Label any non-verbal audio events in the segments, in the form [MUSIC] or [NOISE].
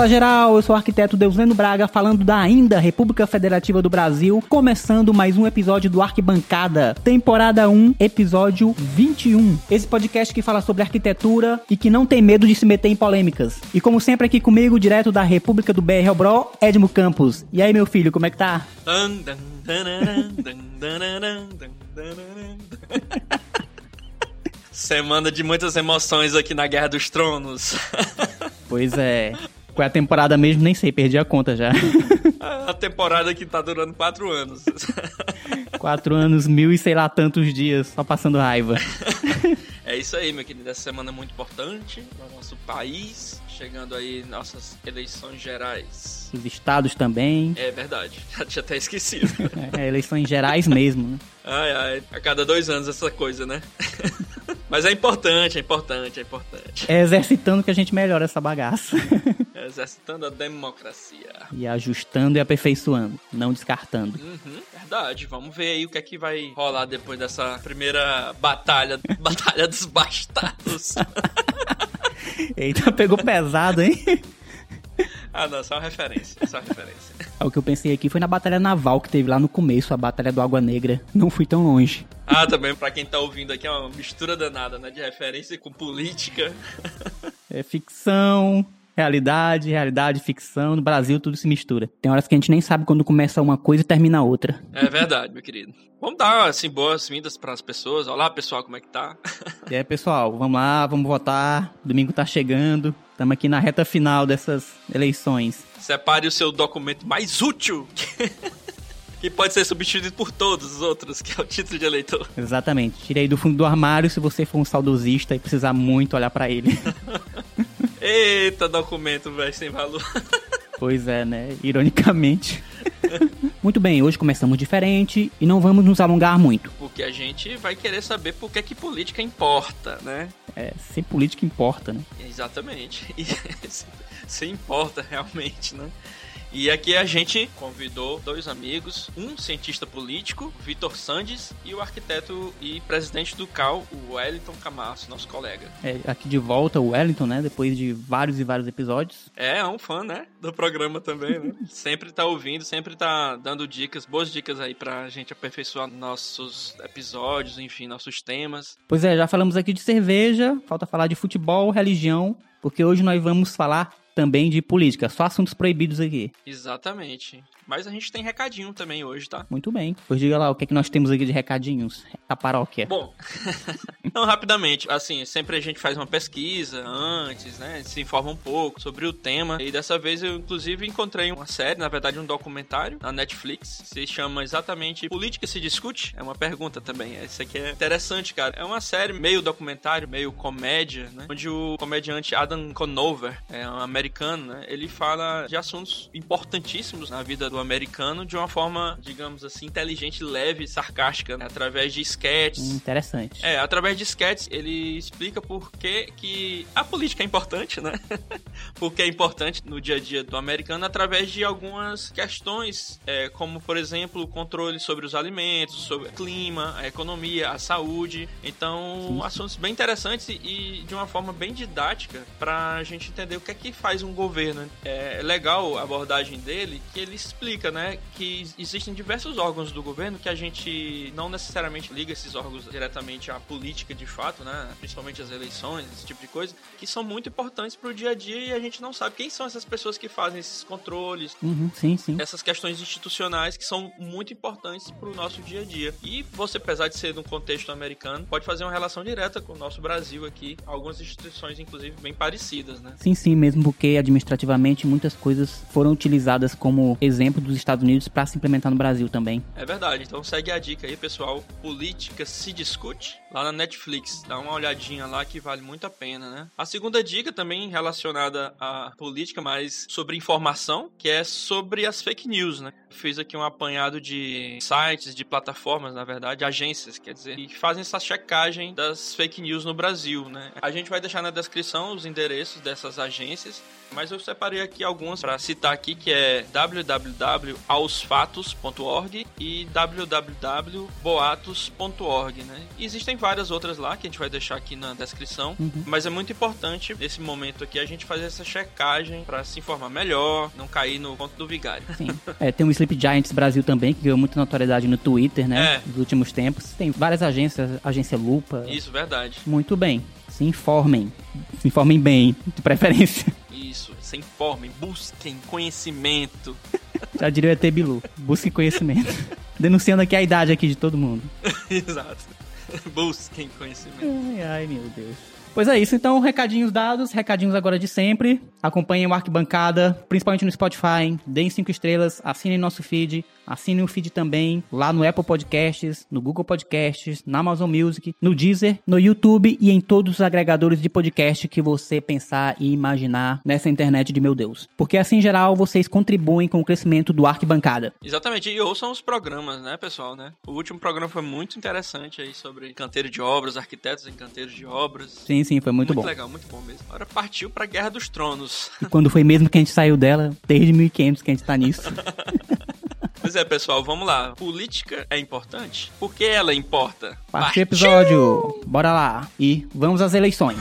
Fala geral, eu sou o arquiteto Deusleno Braga, falando da ainda República Federativa do Brasil, começando mais um episódio do Arquibancada, temporada 1, episódio 21. Esse podcast que fala sobre arquitetura e que não tem medo de se meter em polêmicas. E como sempre aqui comigo, direto da República do BR Bro, Edmo Campos. E aí, meu filho, como é que tá? Semana de muitas emoções aqui na Guerra dos Tronos. Pois é. Qual é a temporada mesmo? Nem sei, perdi a conta já. [LAUGHS] A temporada que tá durando quatro anos. [LAUGHS] Quatro anos, mil e sei lá tantos dias, só passando raiva. [LAUGHS] É isso aí, meu querido. Essa semana é muito importante para o nosso país. Chegando aí nossas eleições gerais. Os estados também. É verdade, já tinha até esquecido. É, eleições gerais mesmo, né? Ai, ai, a cada dois anos essa coisa, né? Mas é importante, é importante, é importante. É exercitando que a gente melhora essa bagaça. Exercitando a democracia. E ajustando e aperfeiçoando, não descartando. Uhum, verdade. Vamos ver aí o que é que vai rolar depois dessa primeira batalha, [LAUGHS] batalha dos bastardos. [LAUGHS] Eita, pegou pesado, hein? ah, não, só uma referência, só uma referência. O que eu pensei aqui foi na batalha naval que teve lá no começo, a batalha do Água Negra. Não fui tão longe. Ah, também pra quem tá ouvindo aqui é uma mistura danada, né? De referência com política. É ficção, realidade, realidade, ficção. No Brasil tudo se mistura. Tem horas que a gente nem sabe quando começa uma coisa e termina outra. É verdade, meu querido. Vamos dar, assim, boas-vindas pras pessoas. Olá, pessoal, como é que tá? E aí, pessoal, vamos lá, vamos votar. Domingo tá chegando. Estamos aqui na reta final dessas eleições. Separe o seu documento mais útil. Que pode ser substituído por todos os outros, que é o título de eleitor. Exatamente. Tirei do fundo do armário se você for um saudosista e precisar muito olhar pra ele. [LAUGHS] Eita, documento, velho, sem valor. [LAUGHS] Pois é, né? Ironicamente. [LAUGHS] muito bem, hoje começamos diferente e não vamos nos alongar muito. Porque a gente vai querer saber por que, que política importa, né? É, sem política importa, né? Exatamente. [LAUGHS] E se importa realmente, né? E aqui a gente convidou dois amigos, um cientista político, Vitor Sandes, e o arquiteto e presidente do CAL, o Wellington Camasso, nosso colega. É, aqui de volta o Wellington, né? Depois de vários e vários episódios. É, é um fã, né? Do programa também, né? [LAUGHS] sempre tá ouvindo, sempre tá dando dicas, boas dicas aí pra gente aperfeiçoar nossos episódios, enfim, nossos temas. Pois é, já falamos aqui de cerveja, falta falar de futebol, religião, porque hoje nós vamos falar também de política, só assuntos proibidos aqui. Exatamente. Mas a gente tem recadinho também hoje, tá? Muito bem. Pois diga lá, o que é que nós temos aqui de recadinhos? A paróquia. Bom, [LAUGHS] então rapidamente, assim, sempre a gente faz uma pesquisa antes, né? Se informa um pouco sobre o tema. E dessa vez eu, inclusive, encontrei uma série, na verdade, um documentário na Netflix. Se chama exatamente Política se Discute? É uma pergunta também. Isso aqui é interessante, cara. É uma série meio documentário, meio comédia, né? Onde o comediante Adam Conover, é um americano, né? Ele fala de assuntos importantíssimos na vida do americano de uma forma, digamos assim, inteligente, leve, sarcástica, né? através de sketches. Interessante. É, através de sketches ele explica por que, que a política é importante, né? [LAUGHS] Porque é importante no dia a dia do americano através de algumas questões, é, como por exemplo o controle sobre os alimentos, sobre o clima, a economia, a saúde. Então, Sim. assuntos bem interessantes e de uma forma bem didática para a gente entender o que é que faz um governo. É legal a abordagem dele que ele explica, né, que existem diversos órgãos do governo que a gente não necessariamente liga esses órgãos diretamente à política de fato, né, principalmente as eleições, esse tipo de coisa, que são muito importantes para o dia a dia e a gente não sabe quem são essas pessoas que fazem esses controles, Uhum, sim, sim. essas questões institucionais que são muito importantes para o nosso dia a dia. E você, apesar de ser de um contexto americano, pode fazer uma relação direta com o nosso Brasil aqui, algumas instituições, inclusive, bem parecidas, né? Sim, sim, mesmo porque administrativamente muitas coisas foram utilizadas como exemplo dos Estados Unidos para se implementar no Brasil também. É verdade, então segue a dica aí, pessoal. Política se discute lá na Netflix. Dá uma olhadinha lá que vale muito a pena, né? A segunda dica também relacionada à política, mas sobre informação, que é sobre as fake news, né? Fiz aqui um apanhado de sites, de plataformas, na verdade, agências, quer dizer, que fazem essa checagem das fake news no Brasil, né? A gente vai deixar na descrição os endereços dessas agências, mas eu separei aqui algumas para citar aqui, que é www.aosfatos.org e www.boatos.org, né? E existem várias outras outras lá que a gente vai deixar aqui na descrição. Uhum. Mas é muito importante nesse momento aqui a gente fazer essa checagem para se informar melhor, não cair no ponto do vigário. Sim. É, tem o Sleep Giants Brasil também, que ganhou muita notoriedade no Twitter, né? É. Nos últimos tempos. Tem várias agências, agência Lupa. Isso, verdade. Muito bem. Se informem. Se informem bem, de preferência. Isso, se informem, busquem conhecimento. [LAUGHS] Já diria o ET Bilu, busquem conhecimento. [LAUGHS] Denunciando aqui a idade aqui de todo mundo. [LAUGHS] Exato. Busquem conhecimento. Ai, ai, meu Deus. Pois é isso, então, recadinhos dados, recadinhos agora de sempre. Acompanhem o Arquibancada, principalmente no Spotify, deem cinco estrelas, assinem nosso feed, assinem o feed também lá no Apple Podcasts, no Google Podcasts, na Amazon Music, no Deezer, no YouTube e em todos os agregadores de podcast que você pensar e imaginar nessa internet de meu Deus. Porque assim, em geral, vocês contribuem com o crescimento do Arquibancada. Exatamente, e ouçam os programas, né, pessoal, né? O último programa foi muito interessante aí sobre canteiro de obras, arquitetos em canteiros de obras. Sim, sim, foi muito, muito bom. Muito legal, muito bom mesmo. Agora partiu pra Guerra dos Tronos. E quando foi mesmo que a gente saiu dela, desde 1500 que a gente tá nisso. [LAUGHS] Pois é, pessoal, vamos lá. Política é importante? Por que ela importa? Parte episódio. Bora lá. E vamos às eleições.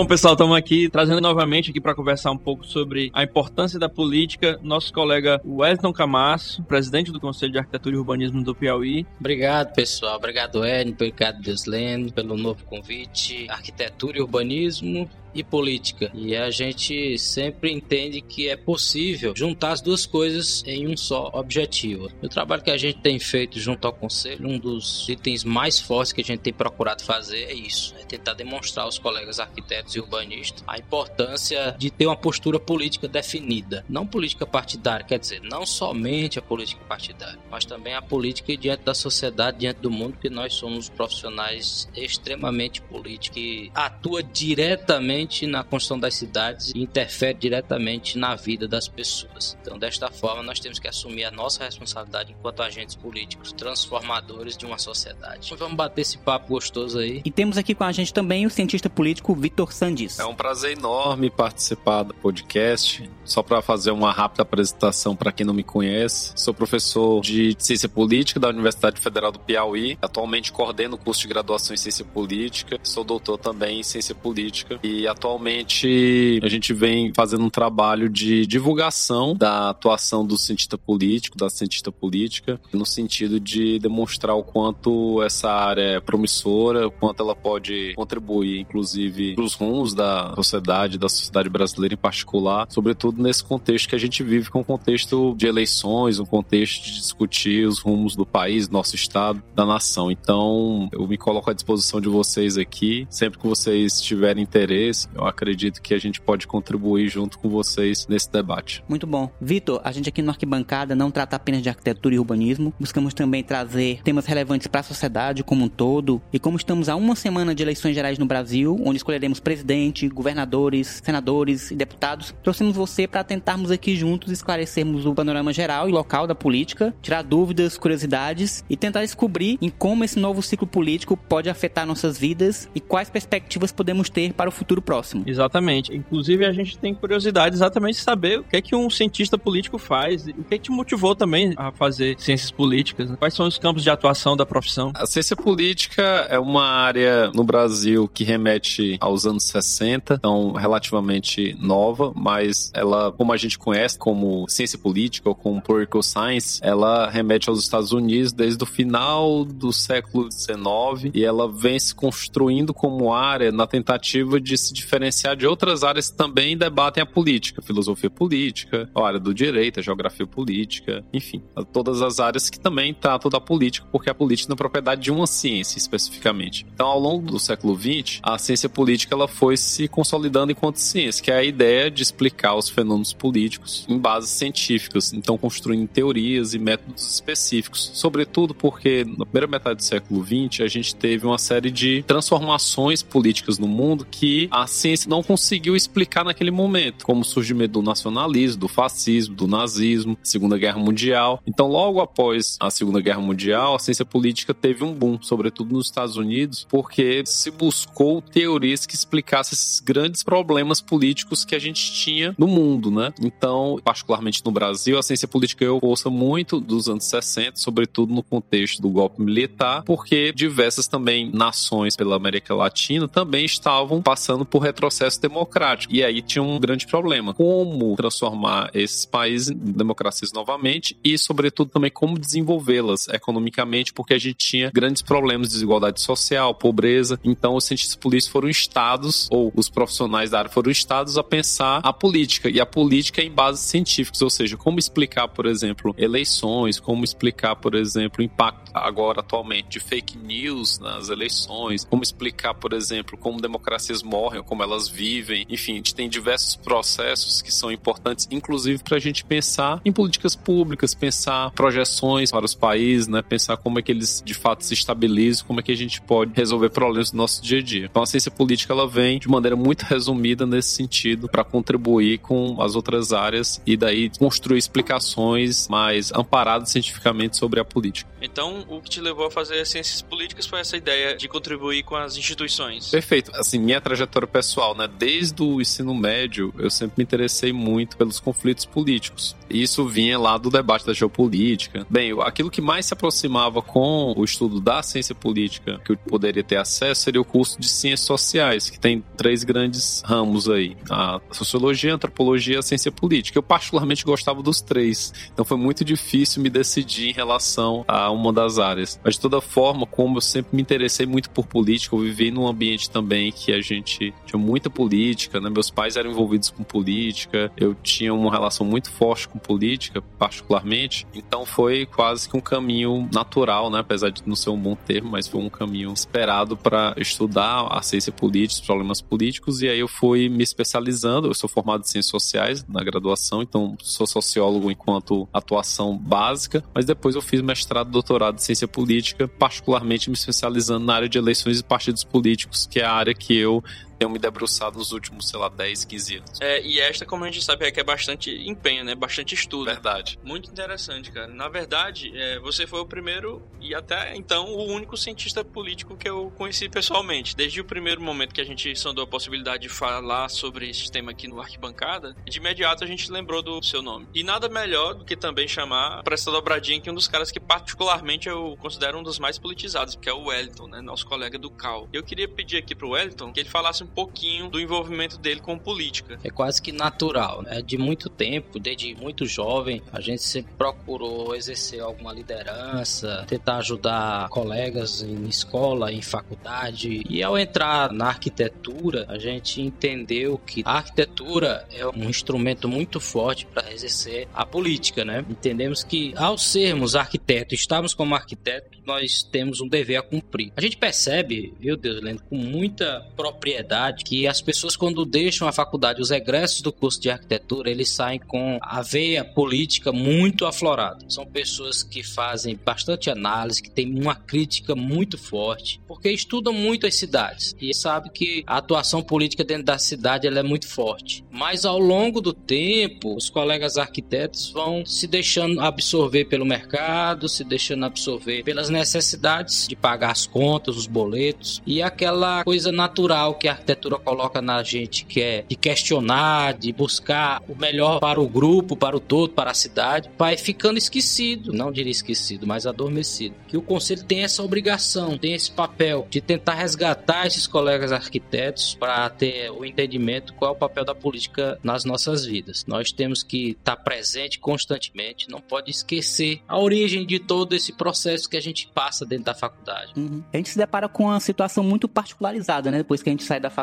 Bom, pessoal, estamos aqui trazendo novamente aqui para conversar um pouco sobre a importância da política. Nosso colega Wellington Camasso, presidente do Conselho de Arquitetura e Urbanismo do Piauí. Obrigado, pessoal. Obrigado, Edno. Obrigado, Deslene, pelo novo convite. Arquitetura e Urbanismo e política. E a gente sempre entende que é possível juntar as duas coisas em um só objetivo. O trabalho que a gente tem feito junto ao conselho, um dos itens mais fortes que a gente tem procurado fazer é isso, é tentar demonstrar aos colegas arquitetos e urbanistas a importância de ter uma postura política definida, não política partidária, quer dizer, não somente a política partidária, mas também a política diante da sociedade, diante do mundo, que nós somos profissionais extremamente políticos que atua diretamente diretamente na construção das cidades e interfere diretamente na vida das pessoas. Então, desta forma, nós temos que assumir a nossa responsabilidade enquanto agentes políticos, transformadores de uma sociedade. Então, vamos bater esse papo gostoso aí. E temos aqui com a gente também o cientista político Vitor Sandis. É um prazer enorme participar do podcast. Só para fazer uma rápida apresentação para quem não me conhece, sou professor de Ciência Política da Universidade Federal do Piauí. Atualmente coordeno o curso de graduação em Ciência Política. Sou doutor também em Ciência Política e atualmente a gente vem fazendo um trabalho de divulgação da atuação do cientista político, da cientista política, no sentido de demonstrar o quanto essa área é promissora, o quanto ela pode contribuir, inclusive, para os rumos da sociedade, da sociedade brasileira em particular, sobretudo nesse contexto que a gente vive, que é um contexto de eleições, um contexto de discutir os rumos do país, nosso estado, da nação. Então, eu me coloco à disposição de vocês aqui, sempre que vocês tiverem interesse eu acredito que a gente pode contribuir junto com vocês nesse debate. Muito bom. Vitor, a gente aqui no Arquibancada não trata apenas de arquitetura e urbanismo, buscamos também trazer temas relevantes para a sociedade como um todo. E como estamos a uma semana de eleições gerais no Brasil, onde escolheremos presidente, governadores, senadores e deputados, trouxemos você para tentarmos aqui juntos esclarecermos o panorama geral e local da política, tirar dúvidas, curiosidades e tentar descobrir em como esse novo ciclo político pode afetar nossas vidas e quais perspectivas podemos ter para o futuro próximo. Exatamente. Inclusive, a gente tem curiosidade exatamente de saber o que é que um cientista político faz, o que é que te motivou também a fazer ciências políticas, né? quais são os campos de atuação da profissão. A ciência política é uma área no Brasil que remete aos anos 60, então relativamente nova, mas ela, como a gente conhece como ciência política ou como political science, ela remete aos Estados Unidos desde o final do século XIX e ela vem se construindo como área na tentativa de se diferenciar de outras áreas que também debatem a política, filosofia política, a área do direito, a geografia política, enfim, todas as áreas que também tratam da política, porque a política é propriedade de uma ciência especificamente. Então, ao longo do século XX, a ciência política ela foi se consolidando enquanto ciência, que é a ideia de explicar os fenômenos políticos em bases científicas, então construindo teorias e métodos específicos, sobretudo porque na primeira metade do século XX a gente teve uma série de transformações políticas no mundo que a ciência não conseguiu explicar naquele momento, como o surgimento do nacionalismo, do fascismo, do nazismo, Segunda Guerra Mundial. Então, logo após a Segunda Guerra Mundial, a ciência política teve um boom, sobretudo nos Estados Unidos, porque se buscou teorias que explicassem esses grandes problemas políticos que a gente tinha no mundo, né? Então, particularmente no Brasil, a ciência política eu ouço muito dos anos 60, sobretudo no contexto do golpe militar, porque diversas também nações pela América Latina também estavam passando por retrocesso democrático. E aí tinha um grande problema. Como transformar esses países em democracias novamente e, sobretudo, também como desenvolvê-las economicamente, porque a gente tinha grandes problemas de desigualdade social, pobreza. Então, os cientistas políticos foram estados, ou os profissionais da área foram estados a pensar a política. E a política é em bases científicas, ou seja, como explicar, por exemplo, eleições, como explicar, por exemplo, o impacto agora atualmente de fake news nas eleições, como explicar, por exemplo, como democracias morrem, como elas vivem. Enfim, a gente tem diversos processos que são importantes, inclusive para a gente pensar em políticas públicas, pensar projeções para os países, né? Pensar como é que eles de fato se estabilizam, como é que a gente pode resolver problemas do nosso dia a dia. Então a ciência política ela vem de maneira muito resumida nesse sentido para contribuir com as outras áreas e daí construir explicações mais amparadas cientificamente sobre a política. Então, o que te levou a fazer ciências políticas foi essa ideia de contribuir com as instituições. Perfeito. Assim, minha trajetória pessoal, né? Desde o ensino médio, eu sempre me interessei muito pelos conflitos políticos. E isso vinha lá do debate da geopolítica. Bem, aquilo que mais se aproximava com o estudo da ciência política que eu poderia ter acesso seria o curso de ciências sociais, que tem três grandes ramos aí: a sociologia, a antropologia e a ciência política. Eu particularmente gostava dos três. Então foi muito difícil me decidir em relação a uma das áreas. Mas de toda forma, como eu sempre me interessei muito por política, eu vivi num ambiente também que a gente tinha muita política, né? Meus pais eram envolvidos com política, eu tinha uma relação muito forte com política, particularmente. Então foi quase que um caminho natural, né? Apesar de não ser um bom termo, mas foi um caminho esperado para estudar a ciência política, os problemas políticos. E aí eu fui me especializando. Eu sou formado em ciências sociais na graduação, então sou sociólogo enquanto atuação básica, mas depois eu fiz mestrado, doutorado em ciência política, particularmente me especializando na área de eleições e partidos políticos, que é a área que eu tenho me debruçado nos últimos, sei lá, 10, 15 anos. É, e esta, como a gente sabe, requer bastante empenho, né? Bastante estudo. Verdade. Muito interessante, cara. Na verdade, é, você foi o primeiro e até então o único cientista político que eu conheci pessoalmente. Desde o primeiro momento que a gente sondou a possibilidade de falar sobre esse tema aqui no Arquibancada, de imediato a gente lembrou do seu nome. E nada melhor do que também chamar para essa dobradinha que um dos caras que particularmente eu considero um dos mais politizados, que é o Wellington, né? Nosso colega do CAL. Eu queria pedir aqui pro Wellington que ele falasse um pouquinho do envolvimento dele com política. É quase que natural, né? De muito tempo, desde muito jovem, a gente sempre procurou exercer alguma liderança, tentar ajudar colegas em escola, em faculdade. E ao entrar na arquitetura, a gente entendeu que a arquitetura é um instrumento muito forte para exercer a política, né? Entendemos que ao sermos arquitetos, estamos como arquitetos, nós temos um dever a cumprir. A gente percebe, viu, Deus, lendo com muita propriedade faculdade que as pessoas quando deixam a faculdade, os egressos do curso de arquitetura, eles saem com a veia política muito aflorada. São pessoas que fazem bastante análise, que têm uma crítica muito forte, porque estudam muito as cidades e sabe que a atuação política dentro da cidade ela é muito forte. Mas ao longo do tempo, os colegas arquitetos vão se deixando absorver pelo mercado, se deixando absorver pelas necessidades de pagar as contas, os boletos e aquela coisa natural que a arquitetura coloca na gente, que é de questionar, de buscar o melhor para o grupo, para o todo, para a cidade, vai ficando esquecido, não diria esquecido, mas adormecido. Que o conselho tem essa obrigação, tem esse papel de tentar resgatar esses colegas arquitetos para ter o entendimento qual é o papel da política nas nossas vidas. Nós temos que estar presente constantemente, não pode esquecer a origem de todo esse processo que a gente passa dentro da faculdade. Uhum. A gente se depara com uma situação muito particularizada, né? Depois que a gente sai da faculdade.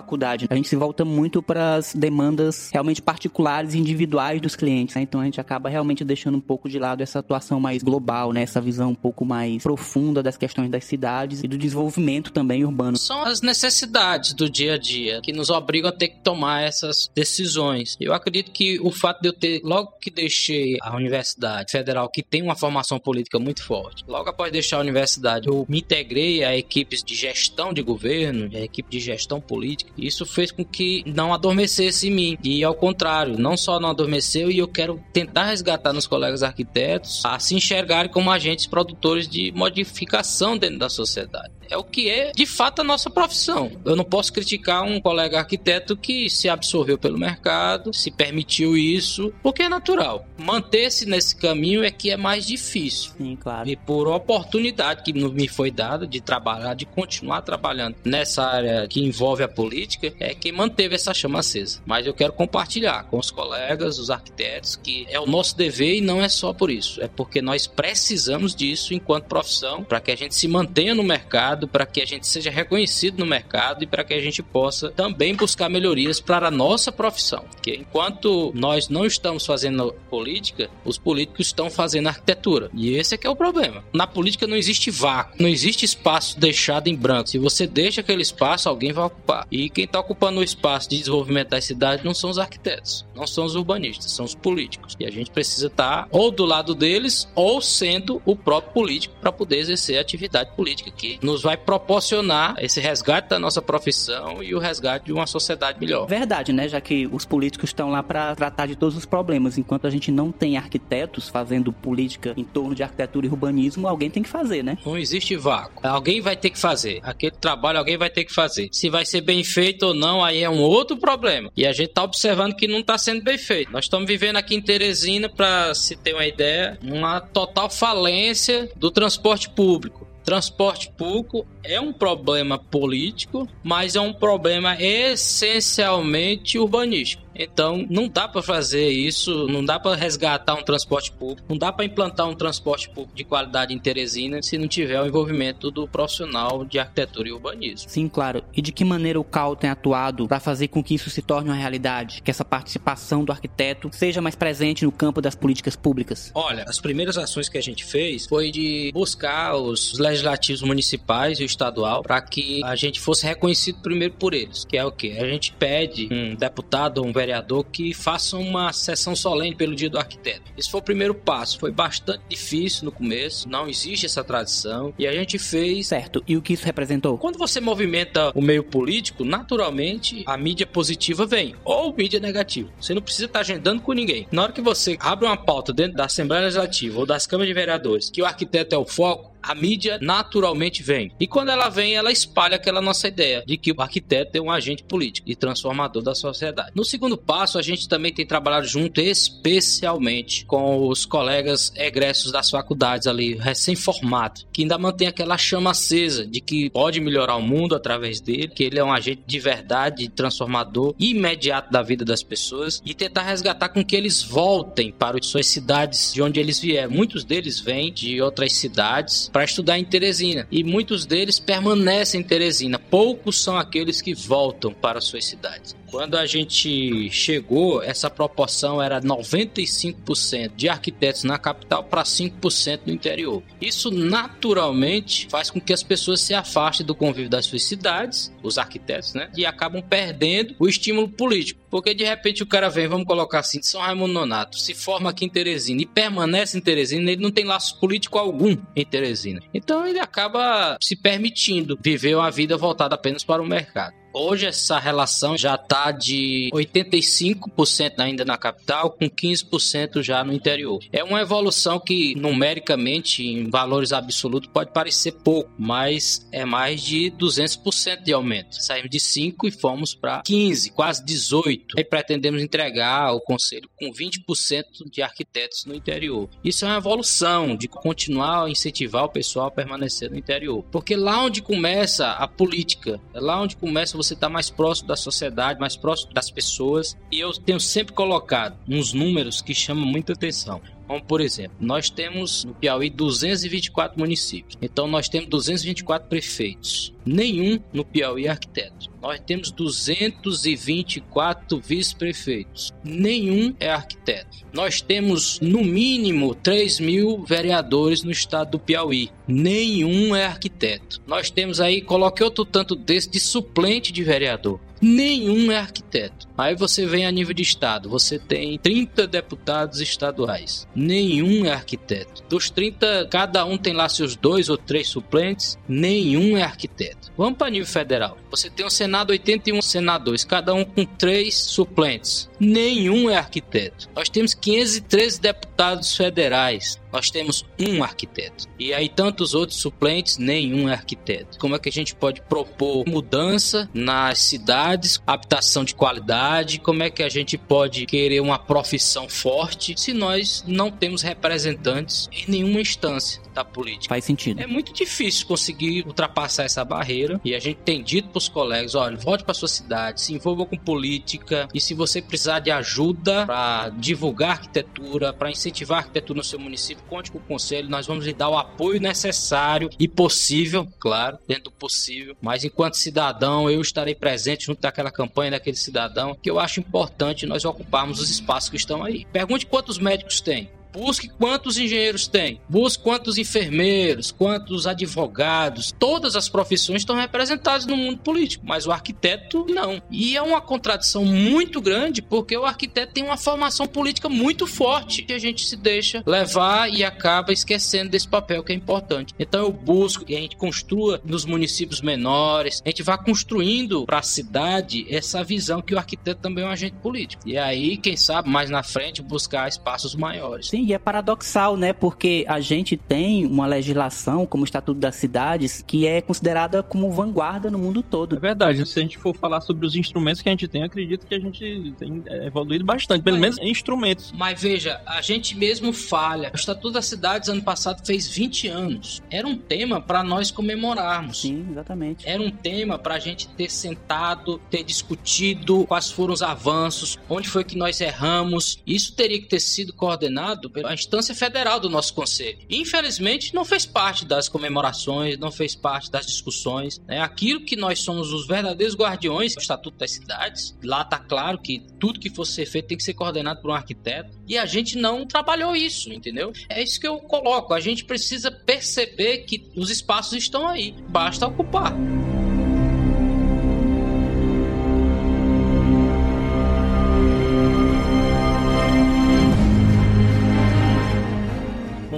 A gente se volta muito para as demandas realmente particulares e individuais dos clientes, né? Então a gente acaba realmente deixando um pouco de lado essa atuação mais global, né? Essa visão um pouco mais profunda das questões das cidades e do desenvolvimento também urbano. São as necessidades do dia a dia que nos obrigam a ter que tomar essas decisões. Eu acredito que o fato de eu ter, logo que deixei a Universidade Federal, que tem uma formação política muito forte, logo após deixar a universidade, eu me integrei a equipes de gestão de governo, a equipe de gestão política política. Isso fez com que não adormecesse em mim. E ao contrário, não só não adormeceu, e eu quero tentar resgatar nos colegas arquitetos a se enxergarem como agentes produtores de modificação dentro da sociedade é o que é de fato a nossa profissão. Eu não posso criticar um colega arquiteto que se absorveu pelo mercado, se permitiu isso, porque é natural. Manter-se nesse caminho é que é mais difícil. Sim, claro. E por oportunidade que me foi dada de trabalhar, de continuar trabalhando nessa área que envolve a política, é que manteve essa chama acesa. Mas eu quero compartilhar com os colegas, os arquitetos, que é o nosso dever e não é só por isso. É porque nós precisamos disso enquanto profissão para que a gente se mantenha no mercado mercado, para que a gente seja reconhecido no mercado e para que a gente possa também buscar melhorias para a nossa profissão. Porque enquanto nós não estamos fazendo política, os políticos estão fazendo arquitetura. E esse é que é o problema. Na política não existe vácuo, não existe espaço deixado em branco. Se você deixa aquele espaço, alguém vai ocupar. E quem está ocupando o espaço de desenvolvimento das cidades não são os arquitetos, não são os urbanistas, são os políticos. E a gente precisa estar tá ou do lado deles ou sendo o próprio político para poder exercer a atividade política que nos vai proporcionar esse resgate da nossa profissão e o resgate de uma sociedade melhor. Verdade, né? Já que os políticos estão lá para tratar de todos os problemas, enquanto a gente não tem arquitetos fazendo política em torno de arquitetura e urbanismo, alguém tem que fazer, né? Não existe vácuo. Alguém vai ter que fazer. Aquele trabalho alguém vai ter que fazer. Se vai ser bem feito ou não, aí é um outro problema. E a gente tá observando que não tá sendo bem feito. Nós estamos vivendo aqui em Teresina, para se ter uma ideia, uma total falência do transporte público. Transporte público é um problema político, mas é um problema essencialmente urbanístico. Então, não dá para fazer isso, não dá para resgatar um transporte público, não dá para implantar um transporte público de qualidade em Teresina se não tiver o envolvimento do profissional de arquitetura e urbanismo. Sim, claro. E de que maneira o CAL tem atuado para fazer com que isso se torne uma realidade, que essa participação do arquiteto seja mais presente no campo das políticas públicas? Olha, as primeiras ações que a gente fez foi de buscar os legislativos municipais e o estadual para que a gente fosse reconhecido primeiro por eles, que é o que? A gente pede um deputado ou um vereador vereador que faça uma sessão solene pelo Dia do Arquiteto. Esse foi o primeiro passo. Foi bastante difícil no começo, não existe essa tradição e a gente fez. Certo. E o que isso representou? Quando você movimenta o meio político, naturalmente a mídia positiva vem ou mídia negativa. Você não precisa estar agendando com ninguém. Na hora que você abre uma pauta dentro da Assembleia Legislativa ou das câmaras de vereadores que o arquiteto é o foco, a mídia naturalmente vem. E quando ela vem, ela espalha aquela nossa ideia de que o arquiteto é um agente político e transformador da sociedade. No segundo passo, a gente também tem trabalhado junto especialmente com os colegas egressos das faculdades ali, recém-formados, que ainda mantém aquela chama acesa de que pode melhorar o mundo através dele, que ele é um agente de verdade, transformador imediato da vida das pessoas e tentar resgatar com que eles voltem para suas cidades de onde eles vieram. Muitos deles vêm de outras cidades para estudar em Teresina e muitos deles permanecem em Teresina. Poucos são aqueles que voltam para suas cidades. Quando a gente chegou, essa proporção era 95% de arquitetos na capital para 5% no interior. Isso naturalmente faz com que as pessoas se afastem do convívio das suas cidades, os arquitetos, né? E acabam perdendo o estímulo político. Porque de repente o cara vem, vamos colocar assim, de São Raimundo Nonato, se forma aqui em Teresina e permanece em Teresina, ele não tem laço político algum em Teresina. Então ele acaba se permitindo viver uma vida voltada apenas para o mercado. Hoje essa relação já está de 85% ainda na capital, com 15% já no interior. É uma evolução que numericamente, em valores absolutos, pode parecer pouco, mas é mais de 200% de aumento. Saímos de 5 e fomos para 15, quase 18. Aí pretendemos entregar ao conselho com 20% de arquitetos no interior. Isso é uma evolução de continuar a incentivar o pessoal a permanecer no interior. Porque lá onde começa a política, é lá onde começa você você está mais próximo da sociedade, mais próximo das pessoas. E eu tenho sempre colocado uns números que chamam muita atenção. Como por exemplo, nós temos no Piauí 224 municípios. Então nós temos 224 prefeitos. Nenhum no Piauí é arquiteto. Nós temos 224 vice-prefeitos. Nenhum é arquiteto. Nós temos no mínimo 3 mil vereadores no estado do Piauí. Nenhum é arquiteto. Nós temos aí, coloquei outro tanto desse de suplente de vereador. Nenhum é arquiteto. Aí você vem a nível de estado, você tem 30 deputados estaduais. Nenhum é arquiteto. Dos 30, cada um tem lá seus dois ou três suplentes, nenhum é arquiteto. Vamos para nível federal. Você tem um Senado 81 senadores, cada um com três suplentes. Nenhum é arquiteto. Nós temos 513 deputados federais nós temos um arquiteto. E aí tantos outros suplentes, nenhum é arquiteto. Como é que a gente pode propor mudança nas cidades, habitação de qualidade? Como é que a gente pode querer uma profissão forte se nós não temos representantes em nenhuma instância da política? Faz sentido. É muito difícil conseguir ultrapassar essa barreira e a gente tem dito para os colegas, olha, volte para sua cidade, se envolva com política e se você precisar de ajuda para divulgar arquitetura, para incentivar a arquitetura no seu município, conte com o conselho, nós vamos lhe dar o apoio necessário e possível, claro, dentro do possível. Mas enquanto cidadão, eu estarei presente junto daquela campanha daquele cidadão, que eu acho importante nós ocuparmos os espaços que estão aí. Pergunte quantos médicos tem. Busque quantos engenheiros tem, busque quantos enfermeiros, quantos advogados. Todas as profissões estão representadas no mundo político, mas o arquiteto não. E é uma contradição muito grande porque o arquiteto tem uma formação política muito forte que a gente se deixa levar e acaba esquecendo desse papel que é importante. Então eu busco que a gente construa nos municípios menores, a gente vá construindo para a cidade essa visão que o arquiteto também é um agente político. E aí, quem sabe, mais na frente, buscar espaços maiores. Sim, e é paradoxal, né? Porque a gente tem uma legislação, como o Estatuto das Cidades, que é considerada como vanguarda no mundo todo. É verdade. Se a gente for falar sobre os instrumentos que a gente tem, acredito que a gente tem evoluído bastante, pelo menos em instrumentos. Mas veja, a gente mesmo falha. O Estatuto das Cidades ano passado fez 20 anos. Era um tema para nós comemorarmos. Sim, exatamente. Era um tema para a gente ter sentado, ter discutido quais foram os avanços, onde foi que nós erramos. Isso teria que ter sido coordenado a instância federal do nosso conselho. Infelizmente, não fez parte das comemorações, não fez parte das discussões. Né? Aquilo que nós somos os verdadeiros guardiões do Estatuto das Cidades, lá está claro que tudo que fosse ser feito tem que ser coordenado por um arquiteto. E a gente não trabalhou isso, entendeu? É isso que eu coloco. A gente precisa perceber que os espaços estão aí, basta ocupar.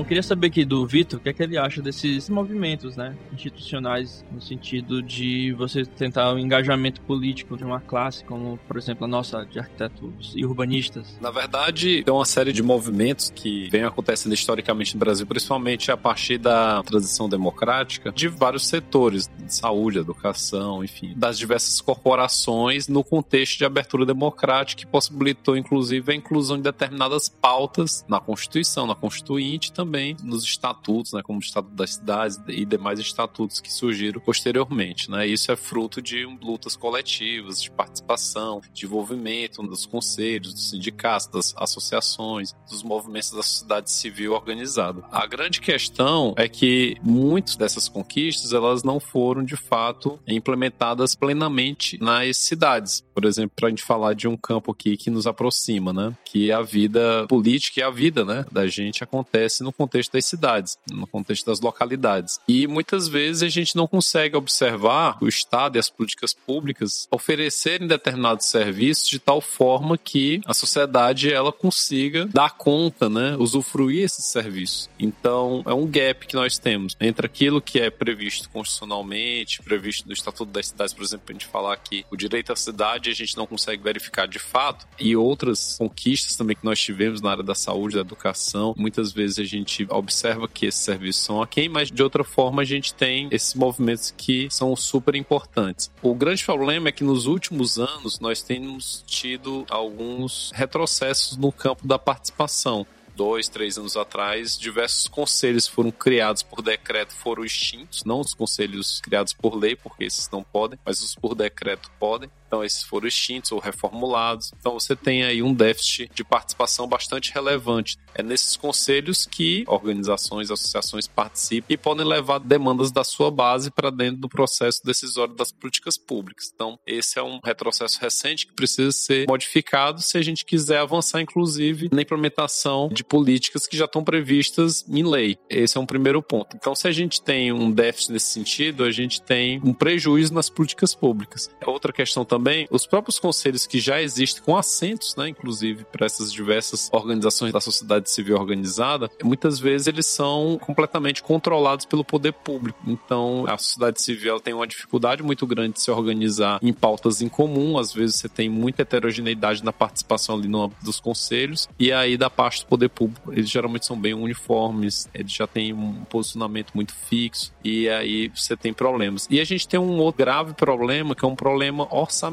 Queria saber aqui do Vitor o que é que ele acha desses movimentos, né, institucionais, no sentido de você tentar o um engajamento político de uma classe, como, por exemplo, a nossa de arquitetos e urbanistas. Na verdade, tem uma série de movimentos que vem acontecendo historicamente no Brasil, principalmente a partir da transição democrática, de vários setores, de saúde, educação, enfim, das diversas corporações no contexto de abertura democrática que possibilitou, inclusive, a inclusão de determinadas pautas na Constituição, na Constituinte também também nos estatutos, né, como o Estatuto das Cidades e demais estatutos que surgiram posteriormente. Né? Isso é fruto de lutas coletivas, de participação, de envolvimento dos conselhos, dos sindicatos, das associações, dos movimentos da sociedade civil organizada. A grande questão é que muitas dessas conquistas elas não foram de fato implementadas plenamente nas cidades. Por exemplo, para a gente falar de um campo aqui que nos aproxima, né? Que a vida política e a vida, né, da gente acontece no contexto das cidades, no contexto das localidades. E muitas vezes a gente não consegue observar o Estado e as políticas públicas oferecerem determinados serviços de tal forma que a sociedade ela consiga dar conta, né, usufruir esses serviços. Então, é um gap que nós temos entre aquilo que é previsto constitucionalmente, previsto no Estatuto das Cidades, por exemplo, a gente falar que o direito à cidade a gente não consegue verificar de fato, e outras conquistas também que nós tivemos na área da saúde, da educação, muitas vezes a gente gente observa que esses serviços são aquém, mas de outra forma a gente tem esses movimentos que são super importantes. O grande problema é que nos últimos anos nós temos tido alguns retrocessos no campo da participação dois, três anos atrás, diversos conselhos foram criados por decreto, foram extintos, não os conselhos criados por lei, porque esses não podem, mas os por decreto podem. Então, esses foram extintos ou reformulados. Então, você tem aí um déficit de participação bastante relevante. É nesses conselhos que organizações, associações participam e podem levar demandas da sua base para dentro do processo decisório das políticas públicas. Então, esse é um retrocesso recente que precisa ser modificado se a gente quiser avançar, inclusive, na implementação de políticas que já estão previstas em lei. Esse é um primeiro ponto. Então, se a gente tem um déficit nesse sentido, a gente tem um prejuízo nas políticas públicas. Outra questão também, os próprios conselhos que já existem com assentos, né, inclusive para essas diversas organizações da sociedade civil organizada, muitas vezes eles são completamente controlados pelo poder público. Então, a sociedade civil tem uma dificuldade muito grande de se organizar em pautas em comum, às vezes você tem muita heterogeneidade na participação ali no âmbito dos conselhos, e aí da parte do poder público, eles geralmente são bem uniformes, eles já têm um posicionamento muito fixo, e aí você tem problemas. E a gente tem um outro grave problema, que é um problema orçamentário.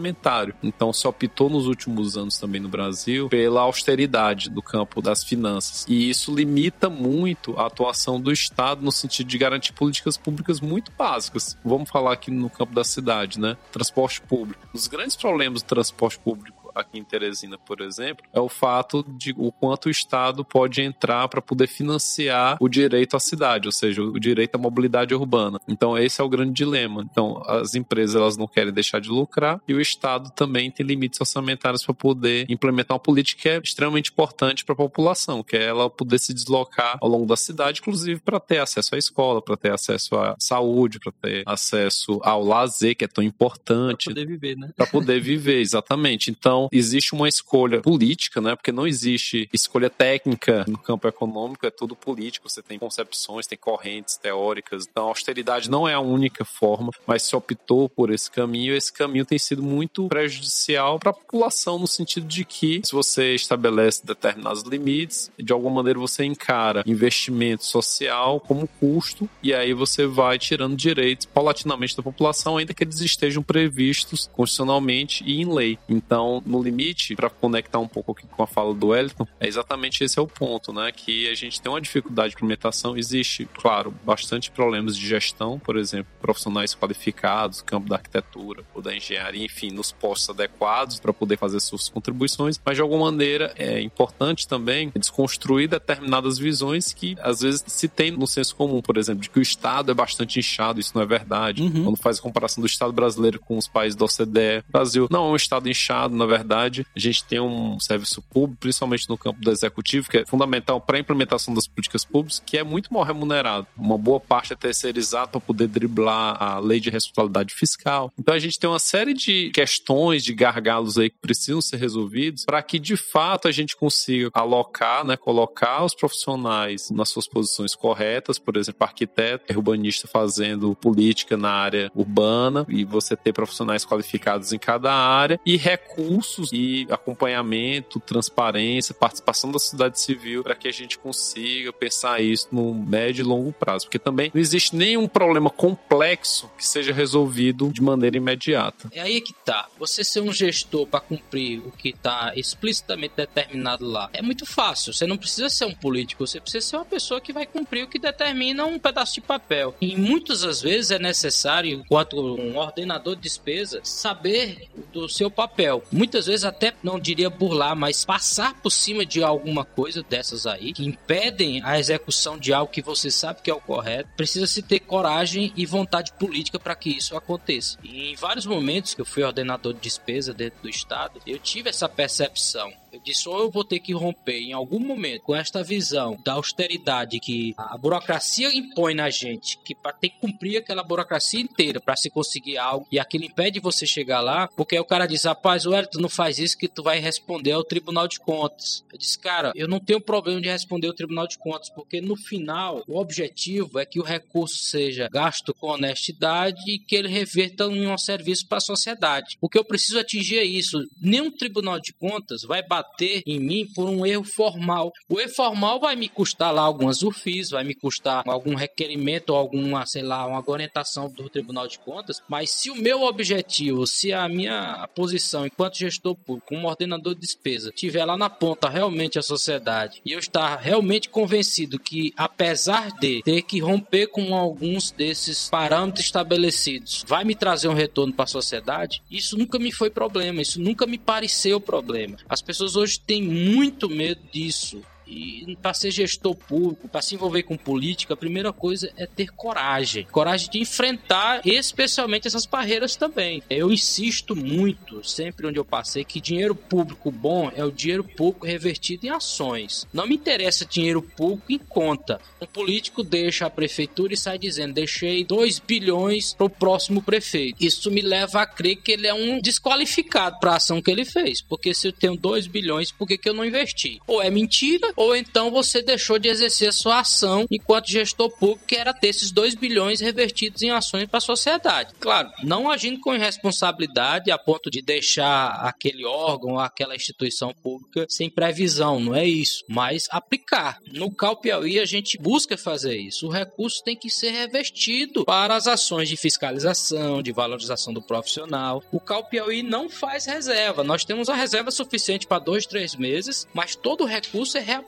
Então, se optou nos últimos anos também no Brasil pela austeridade do campo das finanças. E isso limita muito a atuação do Estado no sentido de garantir políticas públicas muito básicas. Vamos falar aqui no campo da cidade, né? Transporte público. Os grandes problemas do transporte público aqui em Teresina, por exemplo, é o fato de o quanto o Estado pode entrar para poder financiar o direito à cidade, ou seja, o direito à mobilidade urbana. Então, esse é o grande dilema. Então, as empresas elas não querem deixar de lucrar e o Estado também tem limites orçamentários para poder implementar uma política que é extremamente importante para a população, que é ela poder se deslocar ao longo da cidade, inclusive para ter acesso à escola, para ter acesso à saúde, para ter acesso ao lazer, que é tão importante. Para poder viver, né? Para poder viver, exatamente. Então, existe uma escolha política, né? Porque não existe escolha técnica no campo econômico, é tudo político. Você tem concepções, tem correntes teóricas. Então, a austeridade não é a única forma, mas se optou por esse caminho. Esse caminho tem sido muito prejudicial para a população, no sentido de que, se você estabelece determinados limites, de alguma maneira você encara investimento social como custo, e aí você vai tirando direitos paulatinamente da população, ainda que eles estejam previstos constitucionalmente e em lei. Então, no limite, para conectar um pouco aqui com a fala do Wellington, é exatamente esse é o ponto, né? Que a gente tem uma dificuldade de implementação. Existe, claro, bastante problemas de gestão, por exemplo, profissionais qualificados, campo da arquitetura ou da engenharia, enfim, nos postos adequados para poder fazer suas contribuições, mas de alguma maneira é importante também desconstruir determinadas visões que às vezes se tem no senso comum, por exemplo, de que o Estado é bastante inchado, isso não é verdade. Uhum. Quando faz a comparação do Estado brasileiro com os países da OCDE, Brasil não é um Estado inchado, na verdade verdade, a gente tem um serviço público, principalmente no campo do executivo, que é fundamental para a implementação das políticas públicas, que é muito mal remunerado. Uma boa parte é terceirizado para poder driblar a lei de responsabilidade fiscal. Então a gente tem uma série de questões, de gargalos aí que precisam ser resolvidos para que de fato a gente consiga alocar, né, colocar os profissionais nas suas posições corretas, por exemplo, arquiteto, urbanista fazendo política na área urbana e você ter profissionais qualificados em cada área e recursos recursos e acompanhamento, transparência, participação da sociedade civil para que a gente consiga pensar isso no médio e longo prazo. Porque também não existe nenhum problema complexo que seja resolvido de maneira imediata. É aí que tá. Você ser um gestor para cumprir o que está explicitamente determinado lá é muito fácil. Você não precisa ser um político, você precisa ser uma pessoa que vai cumprir o que determina um pedaço de papel. E muitas das vezes é necessário, enquanto um ordenador de despesa, saber do seu papel. Muitas vezes até não diria burlar, mas passar por cima de alguma coisa dessas aí que impedem a execução de algo que você sabe que é o correto, precisa se ter coragem e vontade política para que isso aconteça. E em vários momentos que eu fui ordenador de despesa dentro do estado, eu tive essa percepção disse, ou eu vou ter que romper em algum momento com esta visão da austeridade que a burocracia impõe na gente, que ter que cumprir aquela burocracia inteira para se conseguir algo, e aquilo impede você chegar lá, porque aí o cara diz, rapaz, o tu não faz isso que tu vai responder ao Tribunal de Contas. Eu disse, cara, eu não tenho problema de responder ao Tribunal de Contas, porque no final o objetivo é que o recurso seja gasto com honestidade e que ele reverta em um serviço para a sociedade. O que eu preciso atingir é isso. Nenhum Tribunal de Contas vai bater bater em mim por um erro formal. O erro formal vai me custar lá algumas UFIs, vai me custar algum requerimento alguma, sei lá, uma orientação do Tribunal de Contas, mas se o meu objetivo, se a minha posição enquanto gestor público, como ordenador de despesa, tiver lá na ponta realmente a sociedade e eu estar realmente convencido que apesar de ter que romper com alguns desses parâmetros estabelecidos, vai me trazer um retorno para a sociedade, isso nunca me foi problema, isso nunca me pareceu problema. As pessoas hoje têm muito medo disso E para ser gestor público, para se envolver com política, a primeira coisa é ter coragem. Coragem de enfrentar especialmente essas barreiras também. Eu insisto muito, sempre onde eu passei, que dinheiro público bom é o dinheiro público revertido em ações. Não me interessa dinheiro público em conta. Um político deixa a prefeitura e sai dizendo: deixei 2 bilhões para o próximo prefeito. Isso me leva a crer que ele é um desqualificado para a ação que ele fez. Porque se eu tenho 2 bilhões, por que, que eu não investi? Ou é mentira, ou então você deixou de exercer a sua ação enquanto gestor público, que era ter esses 2 bilhões revertidos em ações para a sociedade. Claro, não agindo com irresponsabilidade a ponto de deixar aquele órgão, aquela instituição pública sem previsão, não é isso, mas aplicar. No Cal Piauí a gente busca fazer isso. O recurso tem que ser revestido para as ações de fiscalização, de valorização do profissional. O Cal Piauí não faz reserva. Nós temos a reserva suficiente para dois, três meses, mas todo o recurso é reaplicado.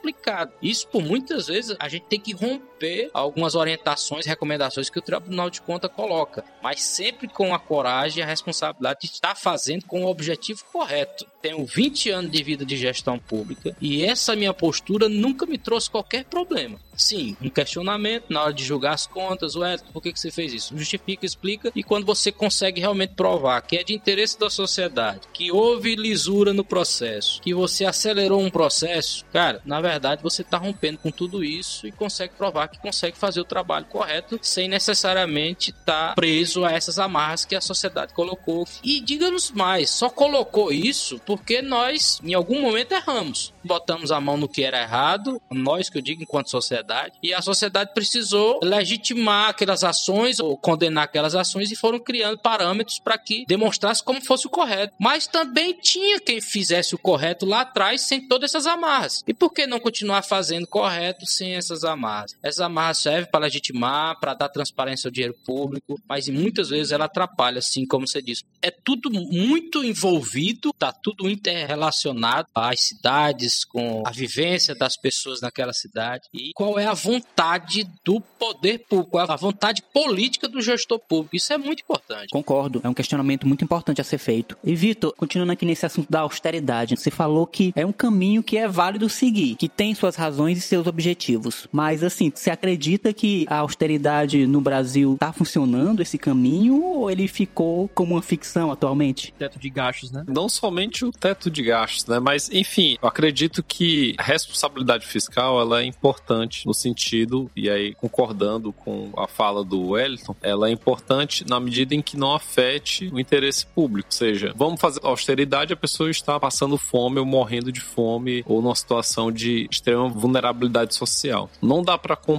Isso por muitas vezes a gente tem que romper algumas orientações, recomendações que o Tribunal de Conta coloca, mas sempre com a coragem e a responsabilidade de estar fazendo com o objetivo correto. Tenho 20 anos de vida de gestão pública e essa minha postura nunca me trouxe qualquer problema. Sim, um questionamento na hora de julgar as contas, ué, por que, que você fez isso? Justifica, explica, e quando você consegue realmente provar que é de interesse da sociedade, que houve lisura no processo, que você acelerou um processo, cara, na verdade você está rompendo com tudo isso e consegue provar que consegue fazer o trabalho correto sem necessariamente estar tá preso a essas amarras que a sociedade colocou. E diga-nos mais, só colocou isso porque nós, em algum momento, erramos. Botamos a mão no que era errado, nós que eu digo enquanto sociedade, e a sociedade precisou legitimar aquelas ações ou condenar aquelas ações e foram criando parâmetros para que demonstrasse como fosse o correto. Mas também tinha quem fizesse o correto lá atrás sem todas essas amarras. E por que não continuar fazendo correto sem essas amarras? Essas amarras servem para legitimar, para dar transparência ao dinheiro público, mas muitas vezes ela atrapalha, assim como você disse. É tudo muito envolvido, tá tudo interrelacionado às cidades, com a vivência das pessoas naquela cidade e qual é a vontade do poder público, a vontade política do gestor público. Isso é muito importante. Concordo, é um questionamento muito importante a ser feito. E Vitor, continuando aqui nesse assunto da austeridade, você falou que é um caminho que é válido seguir, que tem suas razões e seus objetivos. Mas assim, você acredita que a austeridade no Brasil está funcionando esse caminho ou ele ficou como uma ficção atualmente? Teto de gastos, né? Não somente o teto de gastos, né? Mas enfim, eu acredito que a responsabilidade fiscal ela é importante no sentido e aí concordando com a fala do Wellington, ela é importante na medida em que não afete o interesse público, ou seja, vamos fazer austeridade, a pessoa está passando fome ou morrendo de fome ou numa situação de extrema vulnerabilidade social. Não dá para comparar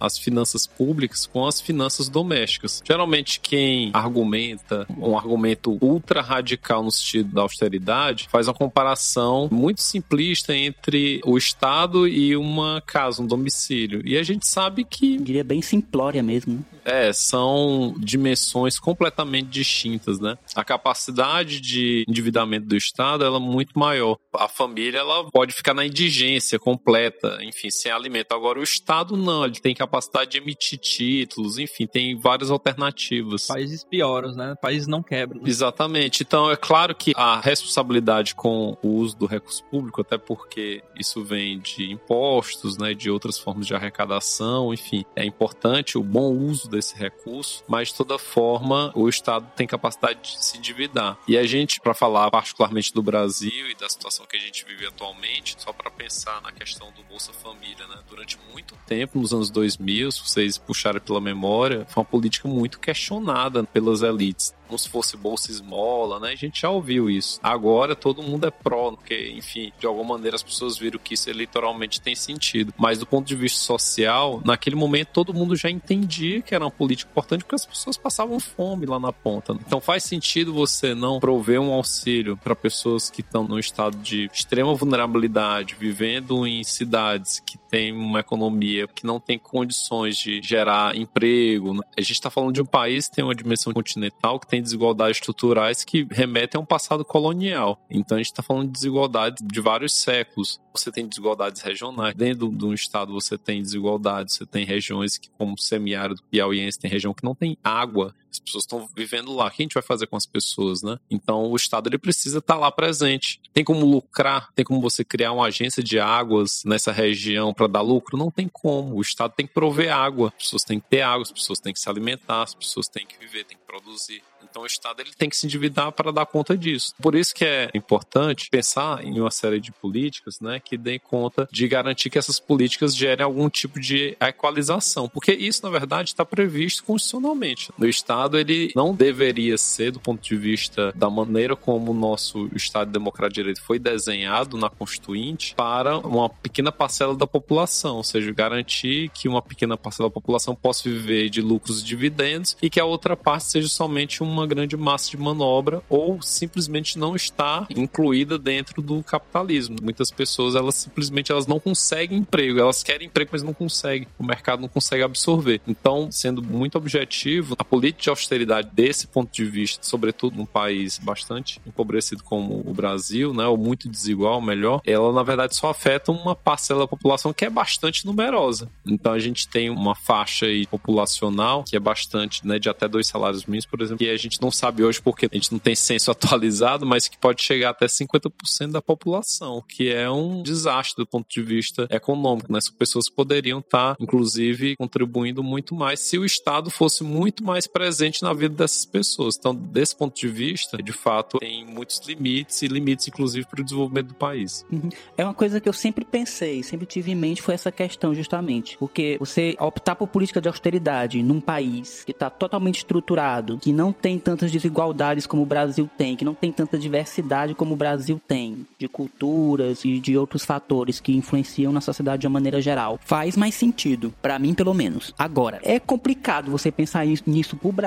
as finanças públicas com as finanças domésticas. Geralmente quem argumenta um argumento ultra radical no sentido da austeridade faz uma comparação muito simplista entre o Estado e uma casa, um domicílio. E a gente sabe que. Eu diria bem simplória mesmo. Né? É, são dimensões completamente distintas, né? A capacidade de endividamento do Estado ela é muito maior. A família ela pode ficar na indigência completa, enfim, sem alimento. Agora, o Estado não, ele tem capacidade de emitir títulos, enfim, tem várias alternativas. Países pioram, né? Países não quebram. Né? Exatamente. Então, é claro que a responsabilidade com o uso do recurso público, até porque isso vem de impostos, né, de outras formas de arrecadação, enfim, é importante o bom uso desse recurso, mas de toda forma o Estado tem capacidade de se endividar. E a gente, para falar particularmente do Brasil e da situação que a gente vive atualmente, só para pensar na questão do Bolsa Família, né, durante muito tempo, nos anos 2000, se vocês puxarem pela memória, foi uma política muito questionada pelas elites como se fosse bolsa esmola, né? A gente já ouviu isso. Agora todo mundo é pró, porque, enfim, de alguma maneira as pessoas viram que isso eleitoralmente tem sentido. Mas do ponto de vista social, naquele momento todo mundo já entendia que era uma política importante porque as pessoas passavam fome lá na ponta. Né? Então faz sentido você não prover um auxílio para pessoas que estão num estado de extrema vulnerabilidade, vivendo em cidades que têm uma economia que não tem condições de gerar emprego. Né? A gente está falando de um país que tem uma dimensão continental que tem tem desigualdades estruturais que remetem a um passado colonial. Então a gente está falando de desigualdades de vários séculos. Você tem desigualdades regionais. Dentro de um estado você tem desigualdades, você tem regiões que, como o semiárido piauiense, tem região que não tem água As pessoas estão vivendo lá. O que a gente vai fazer com as pessoas, né? Então o Estado ele precisa estar tá lá presente. Tem como lucrar? Tem como você criar uma agência de águas nessa região para dar lucro? Não tem como. O Estado tem que prover água. As pessoas têm que ter água, as pessoas têm que se alimentar, as pessoas têm que viver, têm que produzir. Então o Estado ele tem que se endividar para dar conta disso. Por isso que é importante pensar em uma série de políticas né, que deem conta de garantir que essas políticas gerem algum tipo de equalização. Porque isso, na verdade, está previsto constitucionalmente. O Estado ele não deveria ser, do ponto de vista da maneira como o nosso Estado Democrático de Direito foi desenhado na Constituinte, para uma pequena parcela da população, ou seja, garantir que uma pequena parcela da população possa viver de lucros e dividendos e que a outra parte seja somente uma grande massa de manobra ou simplesmente não está incluída dentro do capitalismo. Muitas pessoas, elas simplesmente elas não conseguem emprego, elas querem emprego, mas não conseguem. O mercado não consegue absorver. Então, sendo muito objetivo, a política austeridade desse ponto de vista, sobretudo num país bastante empobrecido como o Brasil, né, ou muito desigual, melhor, ela na verdade só afeta uma parcela da população que é bastante numerosa. Então a gente tem uma faixa aí populacional que é bastante, né, de até dois salários mínimos, por exemplo, que a gente não sabe hoje porque a gente não tem censo [LAUGHS] atualizado, mas que pode chegar até 50% da população, que é um desastre do ponto de vista econômico, né? Essas pessoas poderiam estar, inclusive, contribuindo muito mais se o Estado fosse muito mais presente na vida dessas pessoas. Então, desse ponto de vista, de fato, tem muitos limites e limites, inclusive, para o desenvolvimento do país. Uhum. É uma coisa que eu sempre pensei, sempre tive em mente, foi essa questão, justamente. Porque você optar por política de austeridade num país que está totalmente estruturado, que não tem tantas desigualdades como o Brasil tem, que não tem tanta diversidade como o Brasil tem, de culturas e de outros fatores que influenciam na sociedade de uma maneira geral. Faz mais sentido, para mim pelo menos. Agora, é complicado você pensar nisso pro Brasil,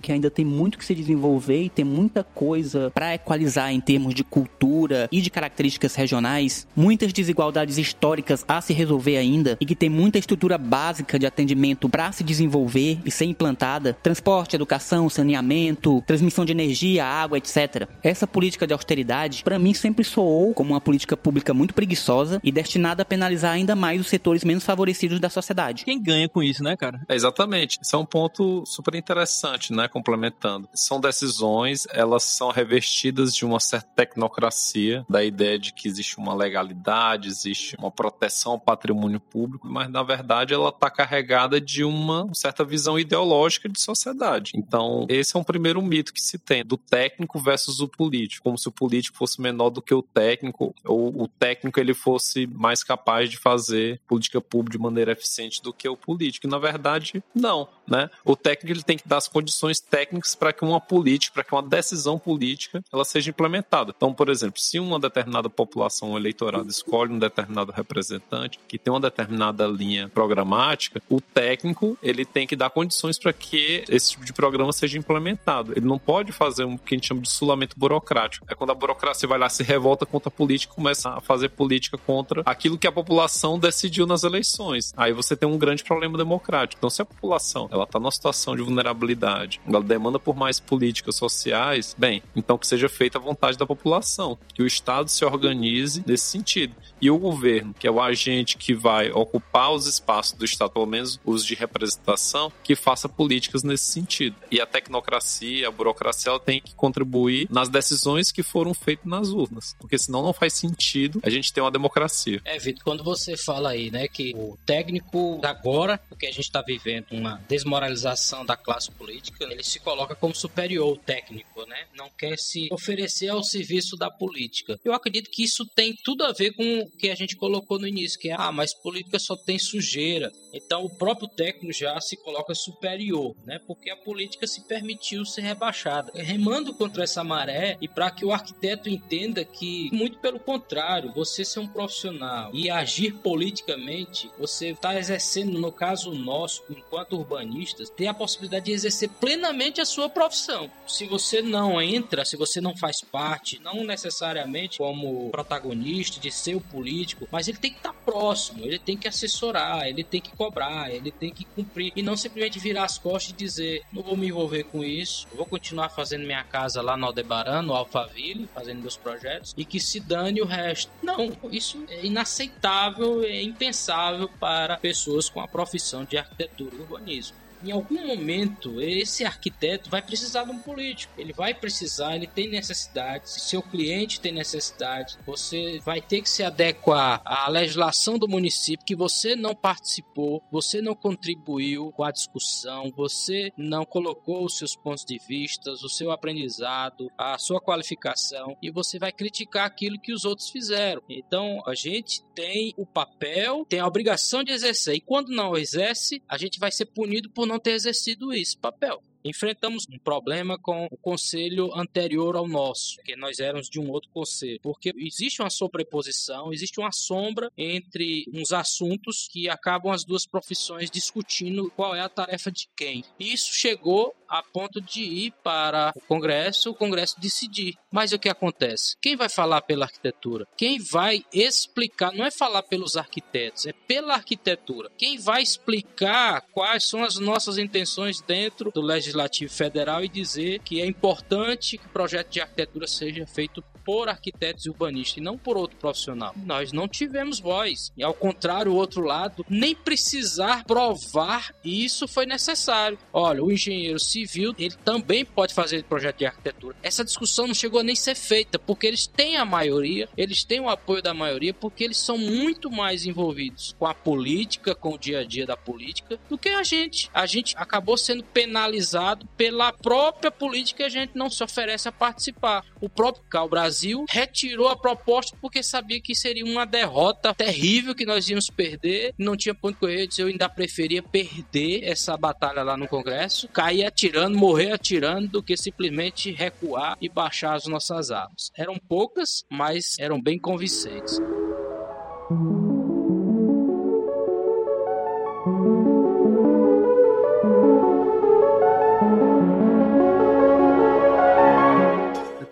que ainda tem muito que se desenvolver e tem muita coisa para equalizar em termos de cultura e de características regionais, muitas desigualdades históricas a se resolver ainda e que tem muita estrutura básica de atendimento para se desenvolver e ser implantada, transporte, educação, saneamento, saneamento, transmissão de energia, água, etc. Essa política de austeridade, para mim, sempre soou como uma política pública muito preguiçosa e destinada a penalizar ainda mais os setores menos favorecidos da sociedade. Quem ganha com isso, né, cara? É, exatamente. Isso é um ponto super interessante, né, complementando. São decisões, elas são revestidas de uma certa tecnocracia, da ideia de que existe uma legalidade, existe uma proteção ao patrimônio público, mas na verdade ela está carregada de uma certa visão ideológica de sociedade. Então, esse é um primeiro mito que se tem, do técnico versus o político, como se o político fosse menor do que o técnico, ou o técnico ele fosse mais capaz de fazer política pública de maneira eficiente do que o político. E, na verdade, não, né? O técnico ele tem que dar as condições técnicas para que uma política, para que uma decisão política, ela seja implementada. Então, por exemplo, se uma determinada população eleitorada escolhe um determinado representante que tem uma determinada linha programática, o técnico ele tem que dar condições para que esse tipo de programa seja implementado ele não pode fazer um que a gente chama de sulamento burocrático. É quando a burocracia vai lá, se revolta contra a política começa a fazer política contra aquilo que a população decidiu nas eleições. Aí você tem um grande problema democrático. Então, se a população ela está numa situação de vulnerabilidade, ela demanda por mais políticas sociais, bem, então que seja feita a vontade da população, que o Estado se organize nesse sentido. E o governo, que é o agente que vai ocupar os espaços do Estado, pelo menos os de representação, que faça políticas nesse sentido. E a tecnocracia a burocracia ela tem que contribuir nas decisões que foram feitas nas urnas, porque senão não faz sentido a gente ter uma democracia. É, Vitor, quando você fala aí, né, que o técnico agora, porque a gente está vivendo uma desmoralização da classe política, ele se coloca como superior ao técnico, né? Não quer se oferecer ao serviço da política. Eu acredito que isso tem tudo a ver com que a gente colocou no início, que é, ah, mas política só tem sujeira. Então o próprio técnico já se coloca superior, né? Porque a política se permitiu ser rebaixada. Remando contra essa maré e para que o arquiteto entenda que, muito pelo contrário, você ser um profissional e agir politicamente, você está exercendo, no caso nosso, enquanto urbanistas, tem a possibilidade de exercer plenamente a sua profissão. Se você não entra, se você não faz parte, não necessariamente como protagonista de ser o político, mas ele tem que estar tá próximo, ele tem que assessorar, ele tem que cobrar, ele tem que cumprir e não simplesmente virar as costas e dizer: não vou me envolver com isso vou continuar fazendo minha casa lá no Aldebaran, no Alphaville, fazendo meus projetos, e que se dane o resto. Não, isso é inaceitável, é impensável para pessoas com a profissão de arquitetura e urbanismo. Em algum momento, esse arquiteto vai precisar de um político. Ele vai precisar, ele tem necessidade. Se seu cliente tem necessidade, você vai ter que se adequar à legislação do município que você não participou, você não contribuiu com a discussão, você não colocou os seus pontos de vista, o seu aprendizado, a sua qualificação e você vai criticar aquilo que os outros fizeram. Então, a gente tem o papel, tem a obrigação de exercer e quando não exerce, a gente vai ser punido por não ter exercido esse papel enfrentamos um problema com o conselho anterior ao nosso, que nós éramos de um outro conselho, porque existe uma sobreposição, existe uma sombra entre uns assuntos que acabam as duas profissões discutindo qual é a tarefa de quem. Isso chegou a ponto de ir para o Congresso, o Congresso decidir. Mas o que acontece? Quem vai falar pela arquitetura? Quem vai explicar, não é falar pelos arquitetos, é pela arquitetura. Quem vai explicar quais são as nossas intenções dentro do Legislativo Federal e dizer que é importante que o projeto de arquitetura seja feito por arquitetos e urbanistas e não por outro profissional. Nós não tivemos voz. E ao contrário, o outro lado, nem precisar provar isso foi necessário. Olha, o engenheiro civil, ele também pode fazer projeto de arquitetura. Essa discussão não chegou a nem ser feita, porque eles têm a maioria, eles têm o apoio da maioria, porque eles são muito mais envolvidos com a política, com o dia a dia da política, do que a gente. A gente acabou sendo penalizado pela própria política e a gente não se oferece a participar. O próprio Cal Brasil Brasil retirou a proposta porque sabia que seria uma derrota terrível que nós íamos perder. Não tinha ponto correr, eu ainda preferia perder essa batalha lá no Congresso, cair atirando, morrer atirando, do que simplesmente recuar e baixar as nossas armas. Eram poucas, mas eram bem convincentes.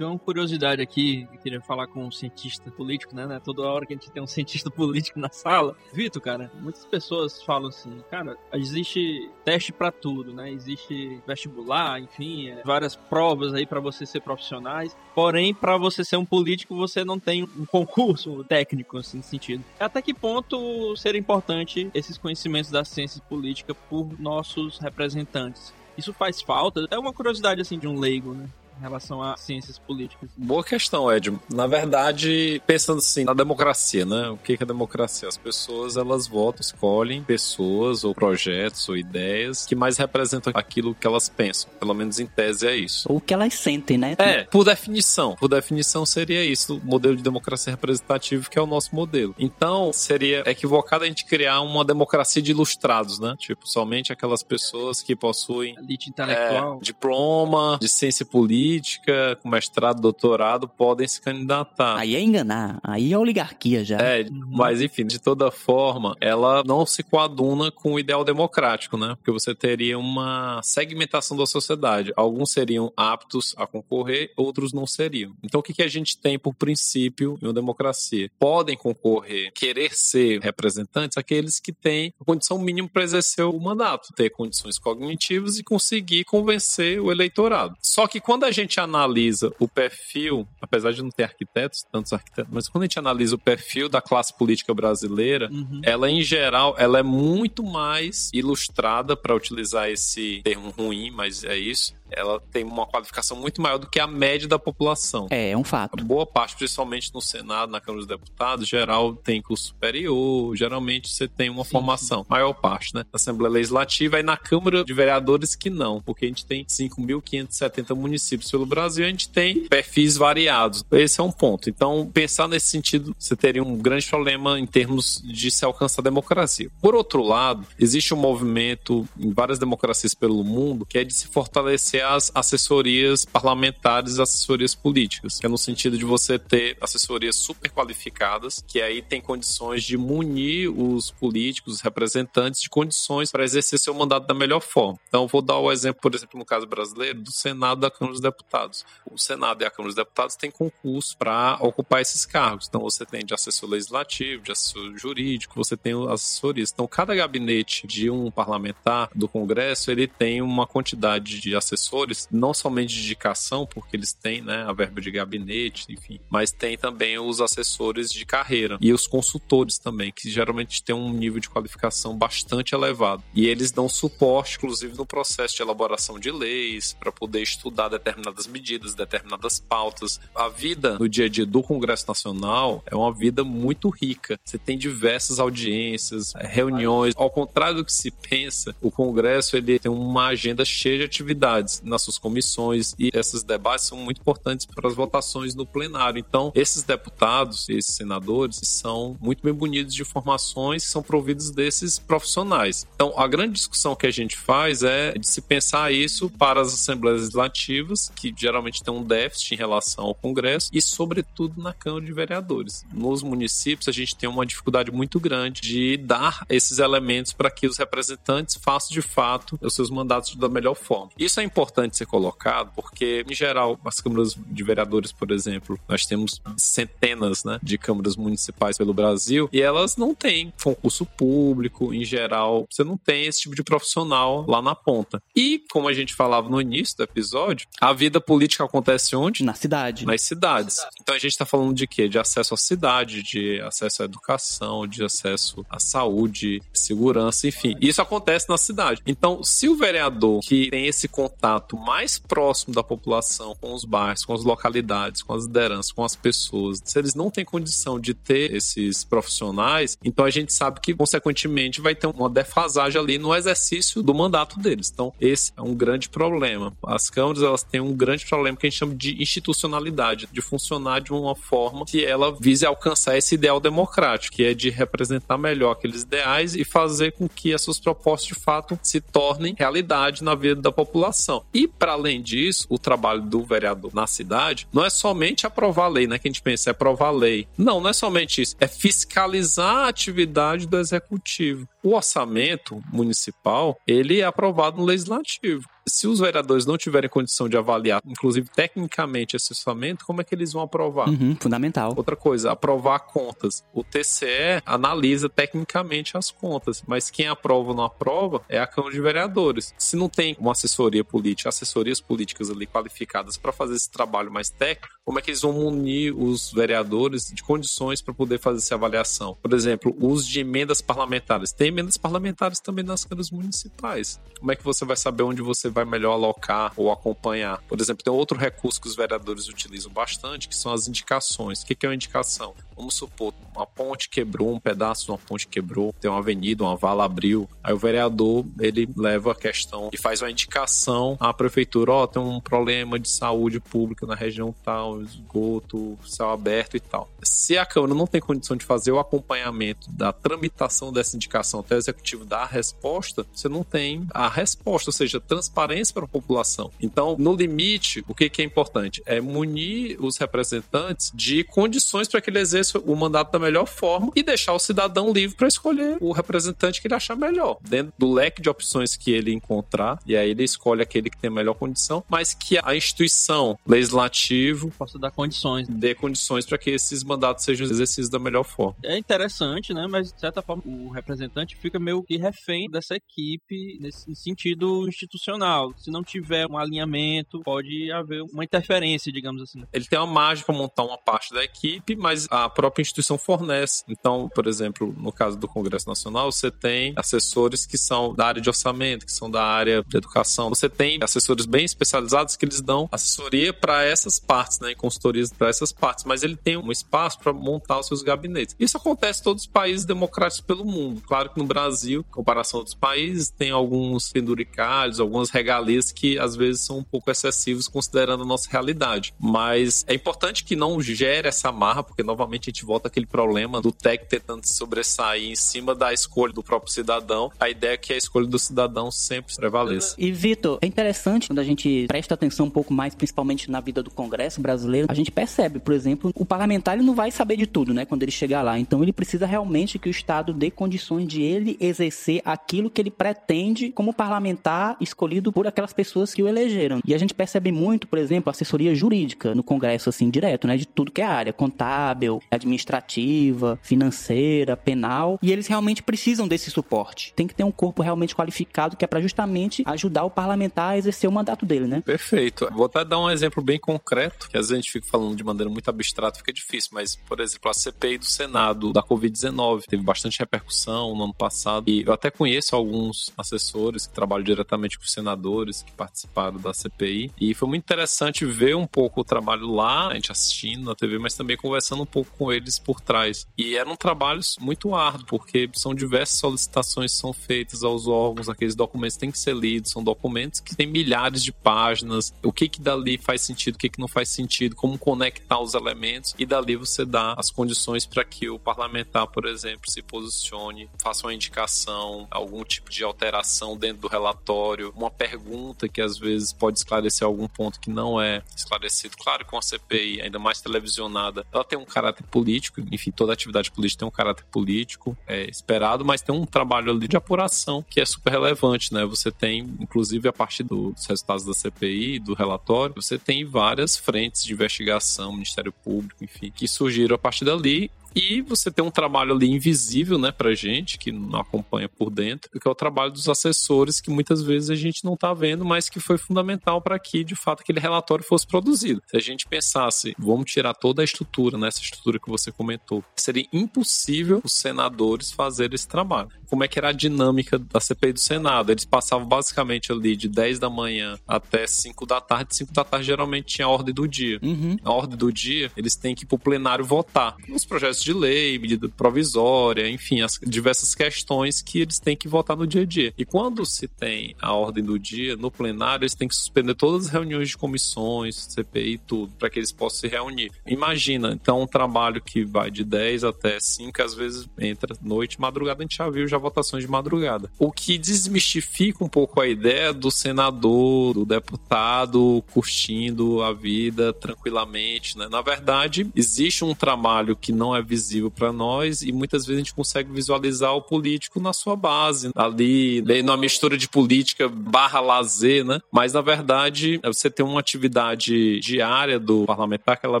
Tenho uma curiosidade aqui, eu queria falar com um cientista político, né, né? Toda hora que a gente tem um [LAUGHS] cientista político na sala. Vitor, cara, muitas pessoas falam assim, cara, existe teste para tudo, né? Existe vestibular, enfim, é, várias provas aí para você ser profissionais. Porém, para você ser um político, você não tem um concurso técnico, assim, nesse sentido. Até que ponto seria importante esses conhecimentos da ciência política por nossos representantes? Isso faz falta? É uma curiosidade, assim, de um leigo, né? Em relação a ciências políticas? Boa questão, Ed. Na verdade, pensando assim, na democracia, né? O que é democracia? As pessoas, elas votam, escolhem pessoas ou projetos ou ideias que mais representam aquilo que elas pensam. Pelo menos em tese é isso. Ou que elas sentem, né? É, por definição. Por definição seria isso, o modelo de democracia representativa que é o nosso modelo. Então, seria equivocado a gente criar uma democracia de ilustrados, né? Tipo, somente aquelas pessoas que possuem elite intelectual, é, diploma de ciência política política, com mestrado, doutorado, podem se candidatar. Aí é enganar, aí é oligarquia já. É, mas enfim, de toda forma, ela não se coaduna com o ideal democrático, né? Porque você teria uma segmentação da sociedade. Alguns seriam aptos a concorrer, outros não seriam. Então, o que, que a gente tem por princípio em uma democracia? Podem concorrer, querer ser representantes aqueles que têm a condição mínima para exercer o mandato, ter condições cognitivas e conseguir convencer o eleitorado. Só que quando a gente gente analisa o perfil, apesar de não ter arquitetos, tantos arquitetos, mas quando a gente analisa o perfil da classe política brasileira, uhum. ela em geral, ela é muito mais ilustrada para utilizar esse termo ruim, mas é isso, ela tem uma qualificação muito maior do que a média da população. É, é um fato. A boa parte, principalmente no Senado, na Câmara dos Deputados, geral tem curso superior, geralmente você tem uma sim, formação, maior parte, né? Na Assembleia Legislativa e na Câmara de Vereadores que não, porque a gente tem 5.570 municípios pelo Brasil, a gente tem perfis variados. Esse é um ponto. Então, pensar nesse sentido, você teria um grande problema em termos de se alcançar a democracia. Por outro lado, existe um movimento em várias democracias pelo mundo que é de se fortalecer as assessorias parlamentares e assessorias políticas, que é no sentido de você ter assessorias super qualificadas, que aí tem condições de munir os políticos, os representantes de condições para exercer seu mandato da melhor forma. Então, vou dar o exemplo, por exemplo, no caso brasileiro, do Senado da Câmara dos Deputados. O Senado e a Câmara dos Deputados têm concurso para ocupar esses cargos. Então, você tem de assessor legislativo, de assessor jurídico, você tem assessorias. Então, cada gabinete de um parlamentar do Congresso, ele tem uma quantidade de assessores assessores, não somente de indicação, porque eles têm né, a verba de gabinete, enfim, mas tem também os assessores de carreira e os consultores também, que geralmente têm um nível de qualificação bastante elevado. E eles dão suporte, inclusive, no processo de elaboração de leis, para poder estudar determinadas medidas, determinadas pautas. A vida no dia a dia do Congresso Nacional é uma vida muito rica. Você tem diversas audiências, reuniões. Ao contrário do que se pensa, o Congresso ele tem uma agenda cheia de atividades nas suas comissões e esses debates são muito importantes para as votações no plenário. Então, esses deputados, esses senadores, são muito bem bonitos de informações que são providas desses profissionais. Então, a grande discussão que a gente faz é de se pensar isso para as assembleias legislativas, que geralmente tem um déficit em relação ao Congresso, e, sobretudo, na Câmara de Vereadores. Nos municípios, a gente tem uma dificuldade muito grande de dar esses elementos para que os representantes façam de fato os seus mandatos da melhor forma. Isso é importante ser colocado porque, em geral, as câmaras de vereadores, por exemplo, nós temos centenas né, de câmaras municipais pelo Brasil e elas não têm concurso público, em geral, você não tem esse tipo de profissional lá na ponta. E, como a gente falava no início do episódio, a vida política acontece onde? Na cidade. Nas cidades. Então a gente está falando de quê? De acesso à cidade, de acesso à educação, de acesso à saúde, segurança, enfim. Isso acontece na cidade. Então, se o vereador que tem esse contato mais próximo da população com os bairros, com as localidades, com as lideranças, com as pessoas, se eles não têm condição de ter esses profissionais, então a gente sabe que, consequentemente, vai ter uma defasagem ali no exercício do mandato deles. Então, esse é um grande problema. As câmaras, elas têm um grande problema que a gente chama de institucionalidade, de funcionar de uma forma que ela vise alcançar esse ideal democrático, que é de representar melhor aqueles ideais e fazer com que as suas propostas de fato se tornem realidade na vida da população. E para além disso, o trabalho do vereador na cidade não é somente aprovar a lei, né? Que a gente pensa é aprovar a lei. Não, não é somente isso, é fiscalizar a atividade do executivo. O orçamento municipal, ele é aprovado no legislativo se os vereadores não tiverem condição de avaliar, inclusive tecnicamente, esse orçamento, como é que eles vão aprovar? Uhum, fundamental. Outra coisa, aprovar contas. O TCE analisa tecnicamente as contas, mas quem aprova ou não aprova é a Câmara de Vereadores. Se não tem uma assessoria política, assessorias políticas ali qualificadas para fazer esse trabalho mais técnico, como é que eles vão munir os vereadores de condições para poder fazer essa avaliação? Por exemplo, uso de emendas parlamentares. Tem emendas parlamentares também nas câmaras municipais. Como é que você vai saber onde você vai melhor alocar ou acompanhar? Por exemplo, tem outro recurso que os vereadores utilizam bastante, que são as indicações. O que é uma indicação? Vamos supor, uma ponte quebrou, um pedaço de uma ponte quebrou, tem uma avenida, uma vala abriu. Aí o vereador, ele leva a questão e faz uma indicação à prefeitura, ó, oh, tem um problema de saúde pública na região tal, esgoto, céu aberto e tal. Se a Câmara não tem condição de fazer o acompanhamento da tramitação dessa indicação até o executivo dar a resposta, você não tem a resposta, ou seja, transparência para a população. Então, no limite, o que, é importante? É munir os representantes de condições para que ele exerça o mandato da melhor forma e deixar o cidadão livre para escolher o representante que ele achar melhor, dentro do leque de opções que ele encontrar, e aí ele escolhe aquele que tem a melhor condição, mas que a instituição legislativo possa dar condições, dê condições para que esses mandatos sejam exercidos da melhor forma. É interessante, né? Mas de certa forma o representante fica meio que refém dessa equipe nesse sentido institucional. Se não tiver um alinhamento, pode haver uma interferência, digamos assim. Ele tem uma margem para montar uma parte da equipe, mas a própria instituição fornece. Então, por exemplo, no caso do Congresso Nacional, você tem assessores que são da área de orçamento, que são da área de educação. Você tem assessores bem especializados que eles dão assessoria para essas partes, né, e consultorias para essas partes, mas ele tem um espaço para montar os seus gabinetes. Isso acontece em todos os países democráticos pelo mundo. Claro que no Brasil, em comparação a outros países, tem alguns penduricalhos, algumas regalias que às vezes são um pouco excessivos considerando a nossa realidade. Mas é importante que não gere essa marra, porque novamente gente volta aquele problema do tech tentando se sobressair em cima da escolha do próprio cidadão. A ideia é que a escolha do cidadão sempre prevaleça. E, Vitor, é interessante quando a gente presta atenção um pouco mais, principalmente na vida do Congresso brasileiro, a gente percebe, por exemplo, o parlamentar ele não vai saber de tudo, né, quando ele chegar lá. Então ele precisa realmente que o Estado dê condições de ele exercer aquilo que ele pretende como parlamentar escolhido por aquelas pessoas que o elegeram. E a gente percebe muito, por exemplo, assessoria jurídica no Congresso, assim, direto, né? De tudo que é área, contábil, administrativa, financeira, penal. E eles realmente precisam desse suporte. Tem que ter um corpo realmente qualificado que é para justamente ajudar o parlamentar a exercer o mandato dele, né? Perfeito. Vou até dar um exemplo bem concreto, que às vezes a gente fica falando de maneira muito abstrata, fica difícil, mas, por exemplo, a CPI do Senado da Covid-19 teve bastante repercussão no ano passado. E eu até conheço alguns assessores que trabalham diretamente com os senadores que participaram da CPI. E foi muito interessante ver um pouco o trabalho lá, a gente assistindo na TV, mas também conversando um pouco com eles por trás. E eram trabalhos muito árduos, porque são diversas solicitações que são feitas aos órgãos, aqueles documentos têm que ser lidos, são documentos que têm milhares de páginas, o que que dali faz sentido, o que que não faz sentido, como conectar os elementos, e dali você dá as condições para que o parlamentar, por exemplo, se posicione, faça uma indicação, algum tipo de alteração dentro do relatório, uma pergunta que às vezes pode esclarecer algum ponto que não é esclarecido. Claro que uma CPI, ainda mais televisionada, ela tem um caráter político, enfim, toda atividade política tem um caráter político, é esperado, mas tem um trabalho ali de apuração que é super relevante, né? Você tem, inclusive, a partir dos resultados da CPI, do relatório, você tem várias frentes de investigação, Ministério Público, enfim, que surgiram a partir dali e você tem um trabalho ali invisível, né, pra gente, que não acompanha por dentro, que é o trabalho dos assessores, que muitas vezes a gente não tá vendo, mas que foi fundamental para que, de fato, aquele relatório fosse produzido. Se a gente pensasse, vamos tirar toda a estrutura, né, essa estrutura que você comentou, seria impossível os senadores fazerem esse trabalho. Como é que era a dinâmica da CPI do Senado? Eles passavam basicamente ali de 10 da manhã até 5 da tarde. 5 da tarde geralmente tinha a ordem do dia. Uhum. A ordem do dia, eles têm que ir pro plenário votar. Os projetos de lei, medida provisória, enfim, as diversas questões que eles têm que votar no dia a dia. E quando se tem a ordem do dia no plenário, eles têm que suspender todas as reuniões de comissões, CPI e tudo, para que eles possam se reunir. Imagina, então, um trabalho que vai de 10 até 5, às vezes entra noite, madrugada, a gente já viu já votações de madrugada. O que desmistifica um pouco a ideia do senador, do deputado curtindo a vida tranquilamente, né? Na verdade, existe um trabalho que não é visível para nós e muitas vezes a gente consegue visualizar o político na sua base, ali, numa mistura de política barra lazer, né? Mas na verdade, você tem uma atividade diária do parlamentar que ela é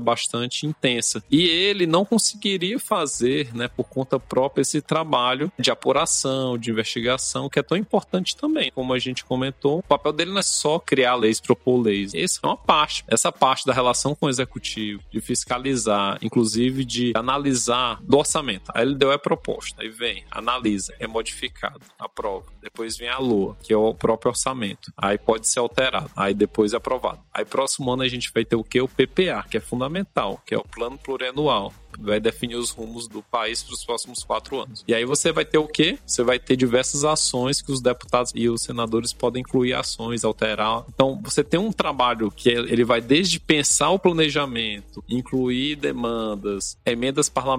bastante intensa. E ele não conseguiria fazer, né, por conta própria, esse trabalho de apuração, de investigação, que é tão importante também. Como a gente comentou, o papel dele não é só criar leis, propor leis. Essa é uma parte. Essa parte da relação com o executivo, de fiscalizar, inclusive de analisar do orçamento. Aí ele deu a proposta, aí vem, analisa, é modificado, aprova. Depois vem a LOA, que é o próprio orçamento. Aí pode ser alterado, aí depois é aprovado. Aí próximo ano a gente vai ter o que? O PPA, que é fundamental, que é o Plano Plurianual vai definir os rumos do país para os próximos quatro anos. E aí você vai ter o quê? Você vai ter diversas ações que os deputados e os senadores podem incluir ações, alterar. Então você tem um trabalho que ele vai desde pensar o planejamento, incluir demandas, emendas parlamentares,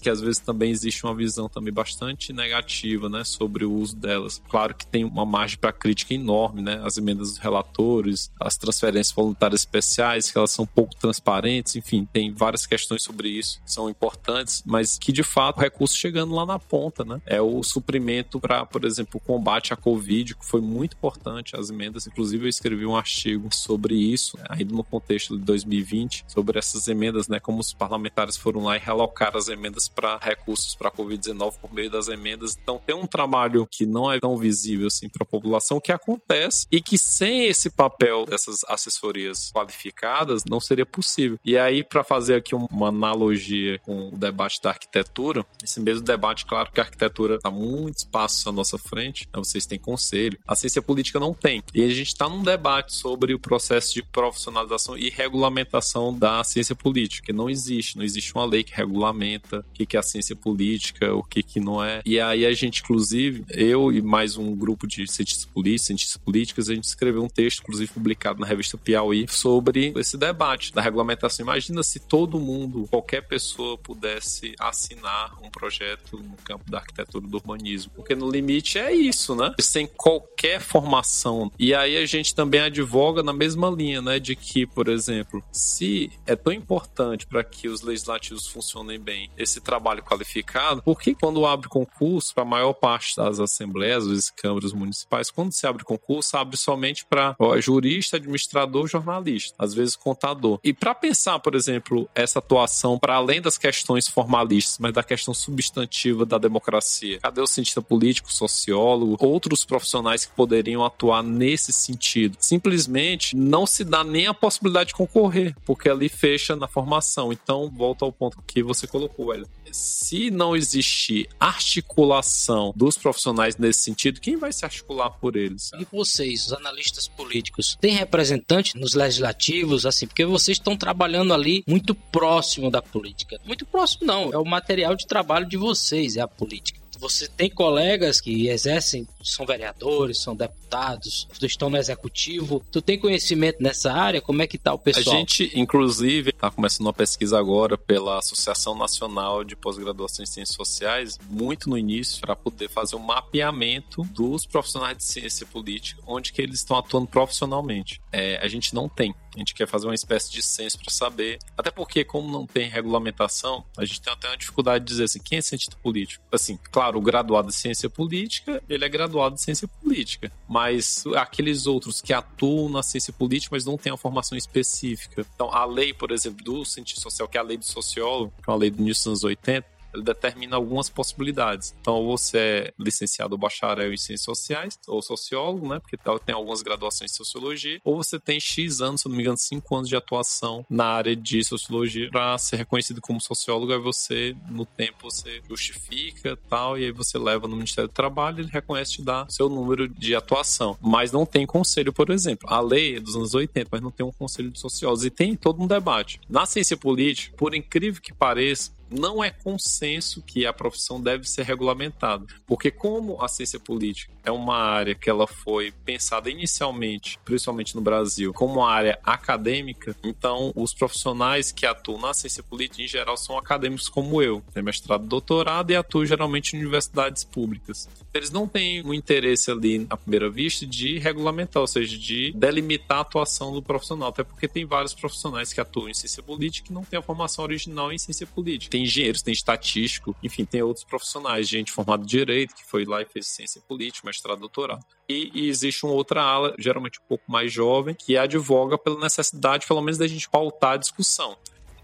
que às vezes também existe uma visão também bastante negativa, né, sobre o uso delas. Claro que tem uma margem para crítica enorme, né, as emendas dos relatores, as transferências voluntárias especiais, que elas são pouco transparentes, enfim, tem várias questões sobre isso são importantes, mas que de fato o recurso chegando lá na ponta, né? É o suprimento para, por exemplo, o combate à Covid, que foi muito importante, as emendas. Inclusive, eu escrevi um artigo sobre isso, ainda no contexto de 2020, sobre essas emendas, né? Como os parlamentares foram lá e realocaram as emendas para recursos para a Covid-19 por meio das emendas. Então, tem um trabalho que não é tão visível assim para a população que acontece e que sem esse papel dessas assessorias qualificadas não seria possível. E aí, para fazer aqui uma analogia com o debate da arquitetura, esse mesmo debate, claro que a arquitetura está muitos passos à nossa frente, né? vocês têm conselho, a ciência política não tem. E a gente está num debate sobre o processo de profissionalização e regulamentação da ciência política, que não existe, não existe uma lei que regulamenta o que é a ciência política, o que, que não é. E aí a gente, inclusive, eu e mais um grupo de cientistas políticos, cientistas políticos, a gente escreveu um texto, inclusive publicado na revista Piauí, sobre esse debate da regulamentação. Imagina se todo mundo, qualquer pessoa pudesse assinar um projeto no campo da arquitetura do urbanismo. Porque no limite é isso, né? Sem qualquer formação. E aí a gente também advoga na mesma linha, né? De que, por exemplo, se é tão importante para que os legislativos funcionem mencionei bem, esse trabalho qualificado, porque quando abre concurso para a maior parte das assembleias, das câmaras municipais, quando se abre concurso, abre somente para jurista, administrador, jornalista, às vezes contador. E para pensar, por exemplo, essa atuação para além das questões formalistas, mas da questão substantiva da democracia, cadê o cientista político, sociólogo, outros profissionais que poderiam atuar nesse sentido? Simplesmente não se dá nem a possibilidade de concorrer, porque ali fecha na formação. Então, volta ao ponto que você colocou, velho. Se não existir articulação dos profissionais nesse sentido, quem vai se articular por eles? E vocês, os analistas políticos, têm representante nos legislativos, assim, porque vocês estão trabalhando ali muito próximo da política. Muito próximo não, é o material de trabalho de vocês, é a política você tem colegas que exercem, são vereadores, são deputados, estão no executivo. Tu tem conhecimento nessa área? Como é que tá o pessoal? A gente, inclusive, está começando uma pesquisa agora pela Associação Nacional de Pós-Graduação em Ciências Sociais, muito no início, para poder fazer um mapeamento dos profissionais de ciência política, onde que eles estão atuando profissionalmente. É, a gente não tem. A gente quer fazer uma espécie de censo para saber. Até porque, como não tem regulamentação, a gente tem até uma dificuldade de dizer assim, quem é cientista político? Assim, claro, o graduado de ciência política, ele é graduado de ciência política. Mas aqueles outros que atuam na ciência política, mas não têm a formação específica. Então, a lei, por exemplo, do cientista social, que é a lei do sociólogo, que é uma lei do início dos anos 80, ele determina algumas possibilidades. Então, você é licenciado ou bacharel em ciências sociais, ou sociólogo, né? Porque tem algumas graduações em sociologia, ou você tem X anos, se não me engano, 5 anos de atuação na área de sociologia para ser reconhecido como sociólogo. Aí você, no tempo, você justifica tal, e aí você leva no Ministério do Trabalho, ele reconhece te dá seu número de atuação. Mas não tem conselho, por exemplo. A lei é dos anos 80, mas não tem um conselho de sociólogos. E tem todo um debate. Na ciência política, por incrível que pareça, não é consenso que a profissão deve ser regulamentada, porque como a ciência política é uma área que ela foi pensada inicialmente, principalmente no Brasil, como uma área acadêmica, então os profissionais que atuam na ciência política em geral são acadêmicos como eu, tem mestrado, doutorado e atuam geralmente em universidades públicas. Eles não têm um interesse ali à primeira vista de regulamentar, ou seja, de delimitar a atuação do profissional, até porque tem vários profissionais que atuam em ciência política que não têm a formação original em ciência política. Tem engenheiros, tem estatístico, enfim, tem outros profissionais, gente formada em direito que foi lá e fez ciência política, mestrado, doutorado. E, e, existe uma outra ala, geralmente um pouco mais jovem, que advoga pela necessidade, pelo menos, da gente pautar a discussão.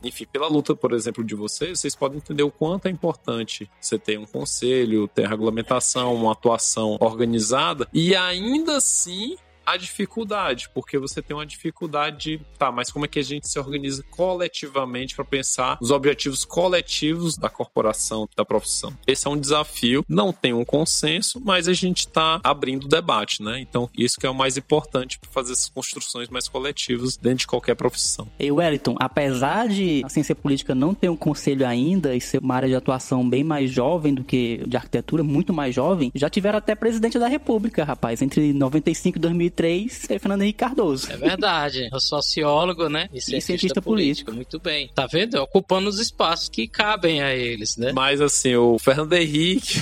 Enfim, pela luta, por exemplo, de vocês, vocês podem entender o quanto é importante você ter um conselho, ter regulamentação, uma atuação organizada e ainda assim a dificuldade, porque você tem uma dificuldade, tá, mas como é que a gente se organiza coletivamente para pensar os objetivos coletivos da corporação, da profissão? Esse é um desafio, não tem um consenso, mas a gente está abrindo debate, né? Então, isso que é o mais importante para fazer essas construções mais coletivas dentro de qualquer profissão. E Wellington, apesar de a ciência política não ter um conselho ainda e ser uma área de atuação bem mais jovem do que de arquitetura, muito mais jovem, já tiveram até presidente da República, rapaz, entre 95 e 2013 2003 é Fernando Henrique Cardoso. É verdade. O sociólogo, né? E cientista, e cientista político. político. Muito bem. Tá vendo? Ocupando os espaços que cabem a eles, né? Mas assim, o Fernando Henrique,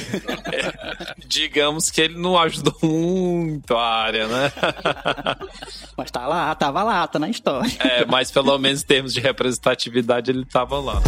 [LAUGHS] digamos que ele não ajudou muito a área, né? [LAUGHS] mas tá lá, tava lá, tá na história. É, mas pelo menos em termos de representatividade ele tava lá.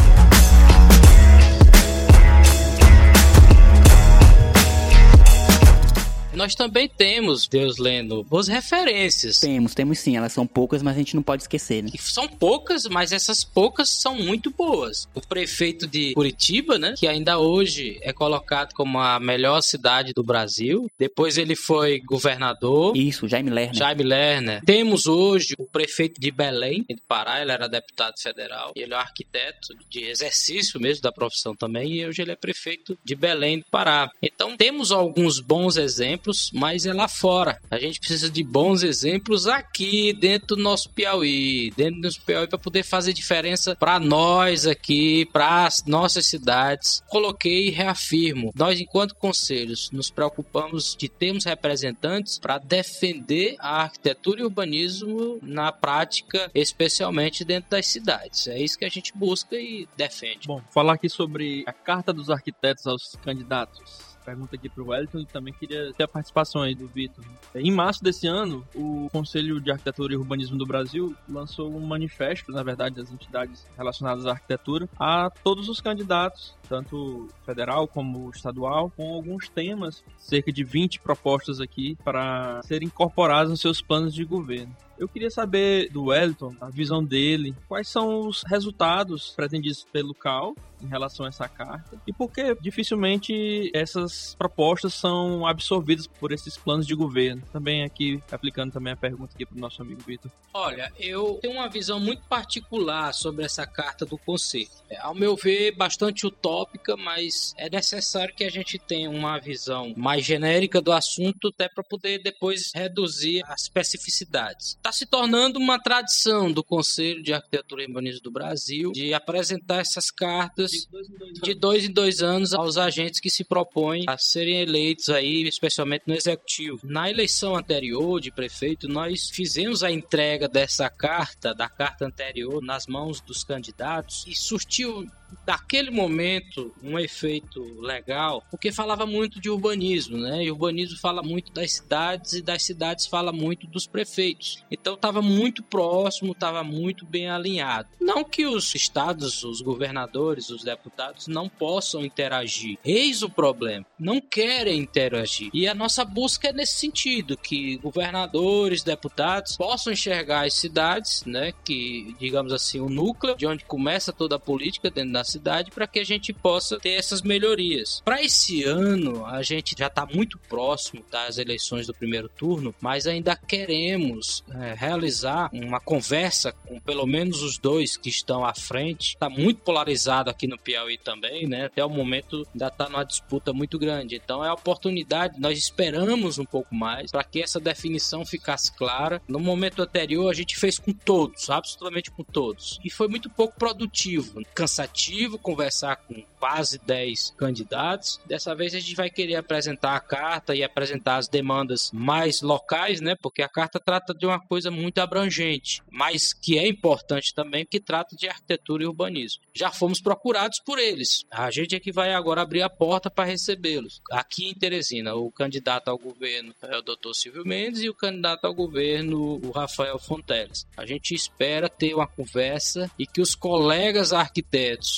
Nós também temos, Deus lendo, boas referências. Temos, temos sim. Elas são poucas, mas a gente não pode esquecer, né? são poucas, mas essas poucas são muito boas. O prefeito de Curitiba, né? Que ainda hoje é colocado como a melhor cidade do Brasil. Depois ele foi governador. Isso, Jaime Lerner. Jaime Lerner. Temos hoje o prefeito de Belém, de Pará. Ele era deputado federal. Ele é um arquiteto de exercício mesmo da profissão também. E hoje ele é prefeito de Belém, do Pará. Então temos alguns bons exemplos exemplos, mas é lá fora. A gente precisa de bons exemplos aqui dentro do nosso Piauí, dentro do nosso Piauí para poder fazer diferença para nós aqui, para as nossas cidades. Coloquei e reafirmo, nós enquanto conselhos nos preocupamos de termos representantes para defender a arquitetura e urbanismo na prática, especialmente dentro das cidades. É isso que a gente busca e defende. Bom, falar aqui sobre a carta dos arquitetos aos candidatos pergunta aqui pro Wellington e também queria ter a participação aí do Vitor. Em março desse ano, o Conselho de Arquitetura e Urbanismo do Brasil lançou um manifesto, na verdade, das entidades relacionadas à arquitetura, a todos os candidatos, tanto federal como estadual, com alguns temas, cerca de 20 propostas aqui para serem incorporadas nos seus planos de governo. Eu queria saber do Wellington, a visão dele, quais são os resultados pretendidos pelo CAL em relação a essa carta e por que dificilmente essas propostas são absorvidas por esses planos de governo. Também aqui aplicando também a pergunta aqui para o nosso amigo Vitor. Olha, eu tenho uma visão muito particular sobre essa carta do Conselho. É, ao meu ver, bastante utópica, mas é necessário que a gente tenha uma visão mais genérica do assunto até para poder depois reduzir as especificidades. Está se tornando uma tradição do Conselho de Arquitetura e Urbanismo do Brasil de apresentar essas cartas de dois em dois anos aos agentes que se propõem a serem eleitos aí, especialmente no executivo. Na eleição anterior de prefeito, nós fizemos a entrega dessa carta, da carta anterior, nas mãos dos candidatos e surtiu daquele momento um efeito legal, porque falava muito de urbanismo, né? E urbanismo fala muito das cidades e das cidades fala muito dos prefeitos. Então estava muito próximo, estava muito bem alinhado. Não que os estados, os governadores, os deputados não possam interagir. Eis o problema. Não querem interagir. E a nossa busca é nesse sentido, que governadores, deputados possam enxergar as cidades, né, que digamos assim, o núcleo de onde começa toda a política dentro da cidade para que a gente possa ter essas melhorias. Para esse ano, a gente já está muito próximo das eleições do primeiro turno, mas ainda queremos é, realizar uma conversa com pelo menos os dois que estão à frente. Está muito polarizado aqui no Piauí também, né? Até o momento ainda está numa disputa muito grande. Então é a oportunidade, nós esperamos um pouco mais para que essa definição ficasse clara. No momento anterior, a gente fez com todos, absolutamente com todos. E foi muito pouco produtivo, cansativo conversar com quase 10 candidatos. Dessa vez a gente vai querer apresentar a carta e apresentar as demandas mais locais, né? Porque a carta trata de uma coisa muito abrangente, mas que é importante também, que trata de arquitetura e urbanismo. Já fomos procurados por eles. A gente é que vai agora abrir a porta para recebê-los. Aqui em Teresina, o candidato ao governo é o Dr. Silvio Mendes e o candidato ao governo, o Rafael Fonteles. A gente espera ter uma conversa e que os colegas arquitetos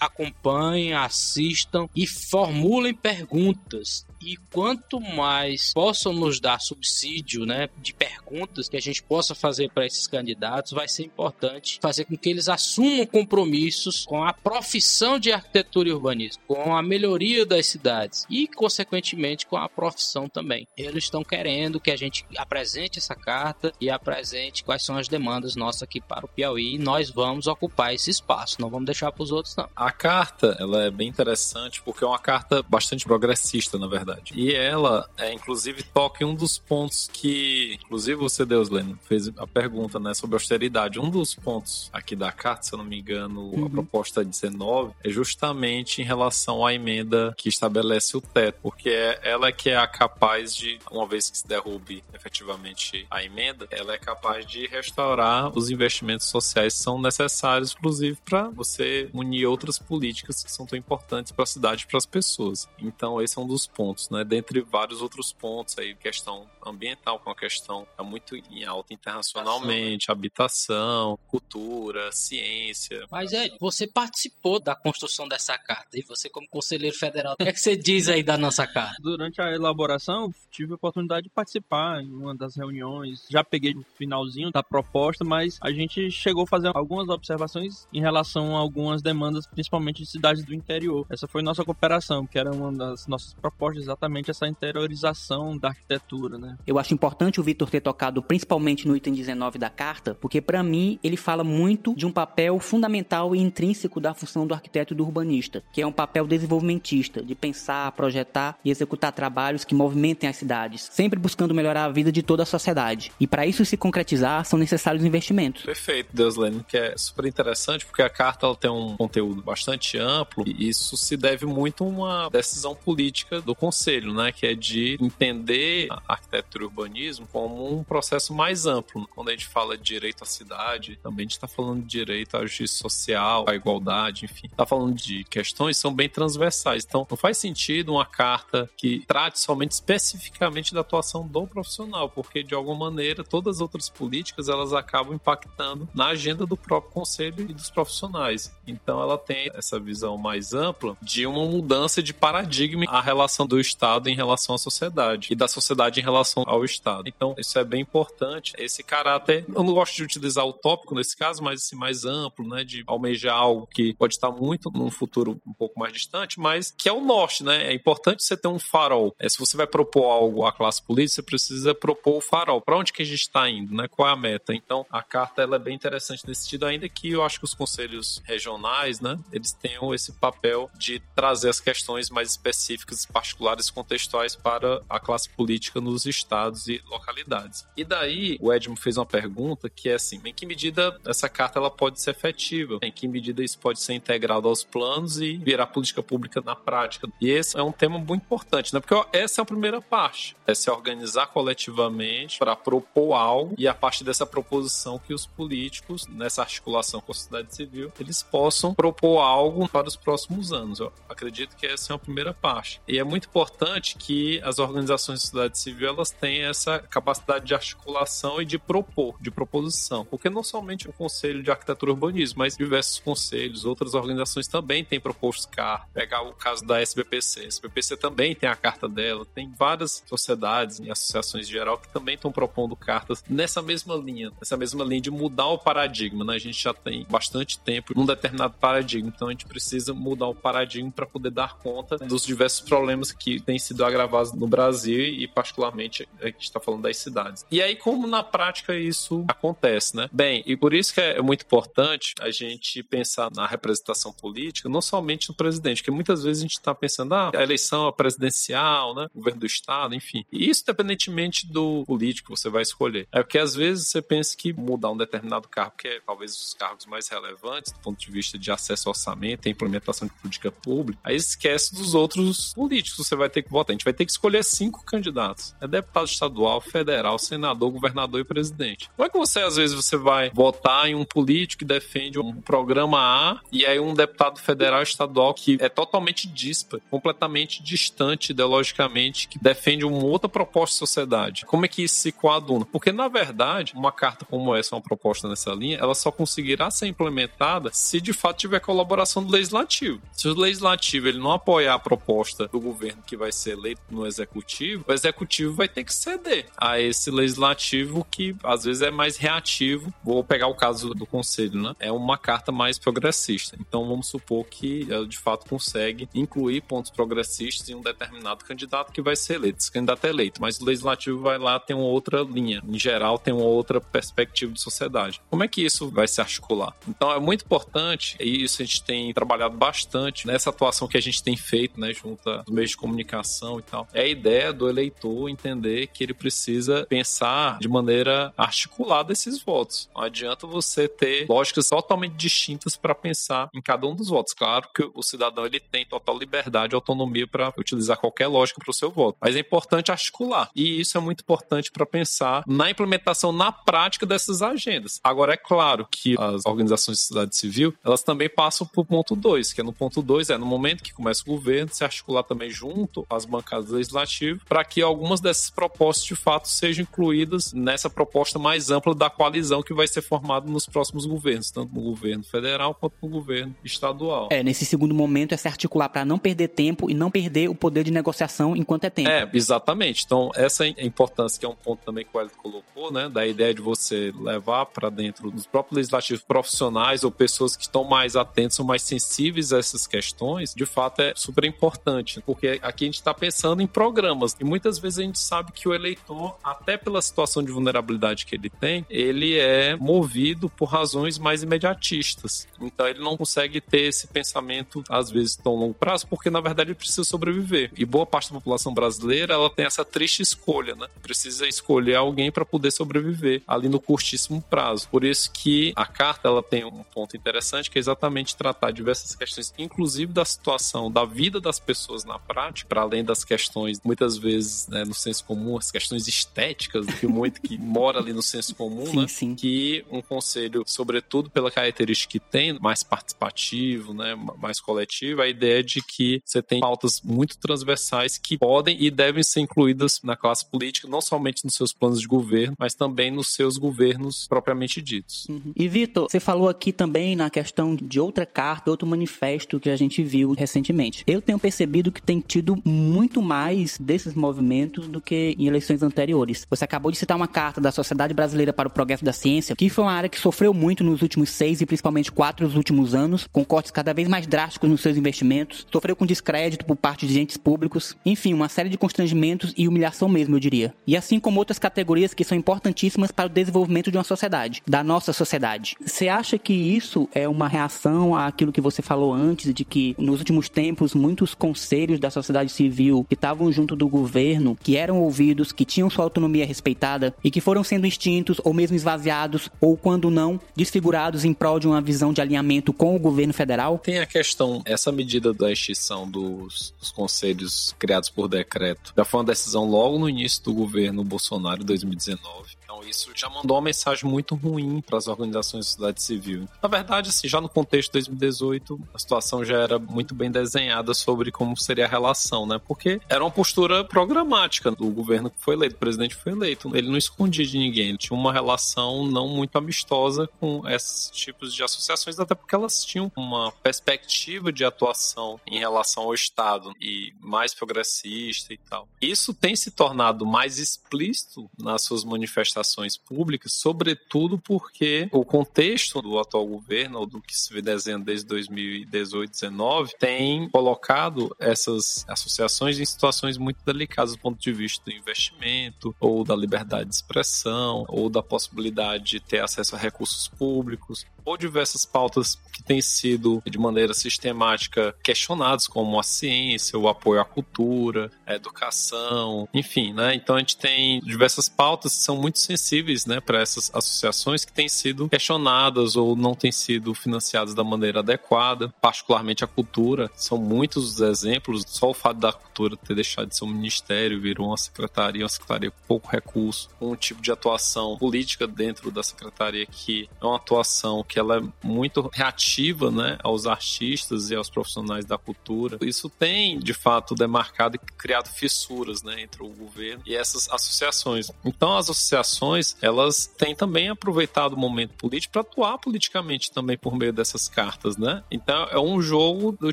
acompanhem, assistam e formulem perguntas e quanto mais possam nos dar subsídio, né, de perguntas que a gente possa fazer para esses candidatos, vai ser importante fazer com que eles assumam compromissos com a profissão de arquitetura e urbanismo, com a melhoria das cidades e, consequentemente, com a profissão também. Eles estão querendo que a gente apresente essa carta e apresente quais são as demandas nossas aqui para o Piauí e nós vamos ocupar esse espaço, não vamos deixar para os outros não. A carta, ela é bem interessante porque é uma carta bastante progressista, na verdade. E ela, é, inclusive, toca em um dos pontos que, inclusive você, Deus Leno, fez a pergunta, né, sobre austeridade. Um dos pontos aqui da carta, se eu não me engano, uhum. a proposta 19, é justamente em relação à emenda que estabelece o teto, porque é ela que é capaz de, uma vez que se derrube efetivamente a emenda, ela é capaz de restaurar os investimentos sociais que são necessários, inclusive, para você unir outras políticas que são tão importantes para a cidade e para as pessoas. Então, esse é um dos pontos né? Dentre vários outros pontos aí, questão ambiental, que é uma questão é muito em alta internacionalmente, habitação, cultura, ciência. Mas é, você participou da construção dessa carta e você como conselheiro federal, o que, é que você diz aí da nossa carta? Durante a elaboração, tive a oportunidade de participar em uma das reuniões. Já peguei o finalzinho da proposta, mas a gente chegou a fazer algumas observações em relação a algumas demandas, principalmente de cidades do interior. Essa foi nossa cooperação, que era uma das nossas propostas exatamente essa interiorização da arquitetura, né? Eu acho importante o Vitor ter tocado principalmente no item 19 da carta, porque para mim ele fala muito de um papel fundamental e intrínseco da função do arquiteto e do urbanista, que é um papel desenvolvimentista, de pensar, projetar e executar trabalhos que movimentem as cidades, sempre buscando melhorar a vida de toda a sociedade. E para isso se concretizar, são necessários investimentos. Perfeito, Deuslene, que é super interessante, porque a carta ela tem um conteúdo bastante amplo e isso se deve muito a uma decisão política do conselho, né, que é de entender a arquitetura arquitetura e urbanismo como um processo mais amplo. Quando a gente fala de direito à cidade, também a gente está falando de direito à justiça social, à igualdade, enfim. Está falando de questões que são bem transversais. Então, não faz sentido uma carta que trate somente especificamente da atuação do profissional, porque de alguma maneira todas as outras políticas elas acabam impactando na agenda do próprio conselho e dos profissionais. Então, ela tem essa visão mais ampla de uma mudança de paradigma a relação do Estado em relação à sociedade e da sociedade em relação ao Estado. Então, isso é bem importante. Esse caráter, eu não gosto de utilizar o tópico nesse caso, mas assim, mais amplo, né, de almejar algo que pode estar muito num futuro um pouco mais distante, mas que é o norte, né? É importante você ter um farol. É, se você vai propor algo à classe política, você precisa propor o farol. Para onde que a gente está indo, né? Qual é a meta? Então, a carta ela é bem interessante nesse sentido, ainda que eu acho que os conselhos regionais, né, eles tenham esse papel de trazer as questões mais específicas, particulares, contextuais para a classe política nos estados e localidades. E daí, o Edmo fez uma pergunta que é assim: em que medida essa carta ela pode ser efetiva? Em que medida isso pode ser integrado aos planos e virar política pública na prática? E esse é um tema muito importante, né? Porque ó, essa é a primeira parte: é se organizar coletivamente para propor algo e a partir dessa proposição que os políticos, nessa articulação com a sociedade civil, eles possam propor algo para os próximos anos. Eu acredito que essa é a primeira parte. E é muito importante que as organizações de sociedade civil elas tenham essa capacidade de articulação e de propor, de proposição. Porque não somente o Conselho de Arquitetura e Urbanismo, mas diversos conselhos, outras organizações também têm proposto carta. Pegar o caso da SBPC. A SBPC também tem a carta dela, tem várias sociedades e associações em geral que também estão propondo cartas nessa mesma linha, nessa mesma linha de mudar o paradigma. Né? A gente já tem bastante tempo num determinado paradigma, então a gente precisa mudar o paradigma para poder dar conta dos diversos problemas que têm sido agravados no Brasil e, particularmente, a gente está falando das cidades. E aí, como na prática isso acontece, né? Bem, e por isso que é muito importante a gente pensar na representação política, não somente no presidente, porque muitas vezes a gente está pensando, ah, a eleição é presidencial, né? Governo do Estado, enfim. E isso independentemente do político que você vai escolher. É porque às vezes você pensa que mudar um determinado cargo, que é talvez os cargos mais relevantes do ponto de vista de acesso ao orçamento e implementação de política pública, aí esquece dos outros políticos você vai ter que votar. A gente vai ter que escolher cinco candidatos. É deputado estadual, federal, senador, governador e presidente. Como é que você, às vezes, você vai votar em um político que defende um programa A e aí um deputado federal estadual que é totalmente dísparo, completamente distante ideologicamente, que defende uma outra proposta de sociedade? Como é que isso se coaduna? Porque, na verdade, uma carta como essa, uma proposta nessa linha, ela só conseguirá ser implementada se de fato tiver colaboração do legislativo. Se o legislativo ele não apoiar a proposta do governo que vai ser eleito no executivo, o executivo vai ter que ceder a esse legislativo que às vezes é mais reativo. Vou pegar o caso do conselho, né? É uma carta mais progressista. Então vamos supor que ela de fato consegue incluir pontos progressistas em um determinado candidato que vai ser eleito. Esse candidato é eleito, mas o legislativo vai lá tem uma outra linha. Em geral, tem uma outra perspectiva de sociedade. Como é que isso vai se articular? Então é muito importante, e isso a gente tem trabalhado bastante nessa atuação que a gente tem feito, né, junto aos meios de comunicação e tal. É a ideia do eleitor entender que ele precisa pensar de maneira articulada esses votos. Não adianta você ter lógicas totalmente distintas para pensar em cada um dos votos. Claro que o cidadão ele tem total liberdade e autonomia para utilizar qualquer lógica para o seu voto, mas é importante articular. E isso é muito importante para pensar na implementação na prática dessas agendas. Agora é claro que as organizações de sociedade civil, elas também passam por ponto 2, que é no ponto 2 é no momento que começa o governo se articular também junto às bancadas legislativas para que algumas dessas propostas de fato sejam incluídas nessa proposta mais ampla da coalizão que vai ser formada nos próximos governos, tanto no governo federal quanto no governo estadual. É, nesse segundo momento é se articular para não perder tempo e não perder o poder de negociação enquanto é tempo. É, exatamente. Então, essa é a importância, que é um ponto também que o Hélio colocou, né, da ideia de você levar para dentro dos próprios legislativos profissionais ou pessoas que estão mais atentos, são mais sensíveis a essas questões, de fato é super importante, porque aqui a gente está pensando em programas e muitas vezes a gente sabe que o eleitor, até pela situação de vulnerabilidade que ele tem, ele é movido por razões mais imediatistas. Então ele não consegue ter esse pensamento, às vezes, tão longo prazo, porque na verdade ele precisa sobreviver. E boa parte da população brasileira ela tem essa triste escolha, né? Precisa escolher alguém para poder sobreviver ali no curtíssimo prazo. Por isso que a carta ela tem um ponto interessante que é exatamente tratar diversas questões, inclusive da situação da vida das pessoas na prática, para além das questões muitas vezes né, no senso comum, as questões estéticas do que muito que [LAUGHS] mora ali no senso comum, sim, né? Sim. Que um conselho, sobretudo pela característica que tem, mais participativo, né? Mais coletivo, a ideia é de que você tem pautas muito transversais que podem e devem ser incluídas na classe política, não somente nos seus planos de governo, mas também nos seus governos propriamente ditos. Uhum. E Vitor, você falou aqui também na questão de outra carta, outro manifesto que a gente viu recentemente. Eu tenho percebido que tem tido muito mais desses movimentos do que em eleições anteriores. Você acabou de citar uma carta da Sociedade Brasileira para o Progresso da Ciência, que foi uma área que sofreu muito nos últimos seis e principalmente quatro últimos anos, com cortes cada vez mais drásticos nos seus investimentos, sofreu com descrédito por parte de agentes públicos, enfim, uma série de constrangimentos e humilhação mesmo, eu diria. E assim como outras categorias que são importantíssimas para o desenvolvimento de uma sociedade, da nossa sociedade. Você acha que isso é uma reação àquilo que você falou antes, de que nos últimos tempos muitos conselhos da sociedade civil que estavam junto do governo, que eram ouvidos, que tinham sua autonomia respeitada e que foram sendo extintos ou mesmo esvaziados, ou quando não, desfigurados em prol de uma visão de alinhamento com o governo federal? Tem a questão, essa medida da extinção dos, dos conselhos criados por decreto já foi uma decisão logo no início do governo Bolsonaro, 2019. Isso já mandou uma mensagem muito ruim para as organizações da sociedade civil. Na verdade, assim, já no contexto de 2018, a situação já era muito bem desenhada sobre como seria a relação, né? Porque era uma postura programática do governo que foi eleito, o presidente foi eleito. Ele não escondia de ninguém, ele tinha uma relação não muito amistosa com esses tipos de associações, até porque elas tinham uma perspectiva de atuação em relação ao Estado e mais progressista e tal. Isso tem se tornado mais explícito nas suas manifestações manifestações públicas, sobretudo porque o contexto do atual governo, ou do que se vê desenhando desde 2018, 2019, tem colocado essas associações em situações muito delicadas do ponto de vista do investimento, ou da liberdade de expressão, ou da possibilidade de ter acesso a recursos públicos, ou diversas pautas que têm sido de maneira sistemática questionadas, como a ciência, o apoio à cultura, a educação, enfim, né? Então a gente tem diversas pautas que são muito sensíveis, né, para essas associações que têm sido questionadas ou não têm sido financiadas da maneira adequada, particularmente a cultura. São muitos os exemplos, só o fato da ter deixado de ser um ministério, virou uma secretaria, uma secretaria com pouco recurso, um tipo de atuação política dentro da secretaria que é uma atuação que ela é muito reativa, né, aos artistas e aos profissionais da cultura. Isso tem, de fato, demarcado e criado fissuras, né, entre o governo e essas associações. Então, as associações, elas têm também aproveitado o momento político para atuar politicamente também por meio dessas cartas, né? Então, é um jogo do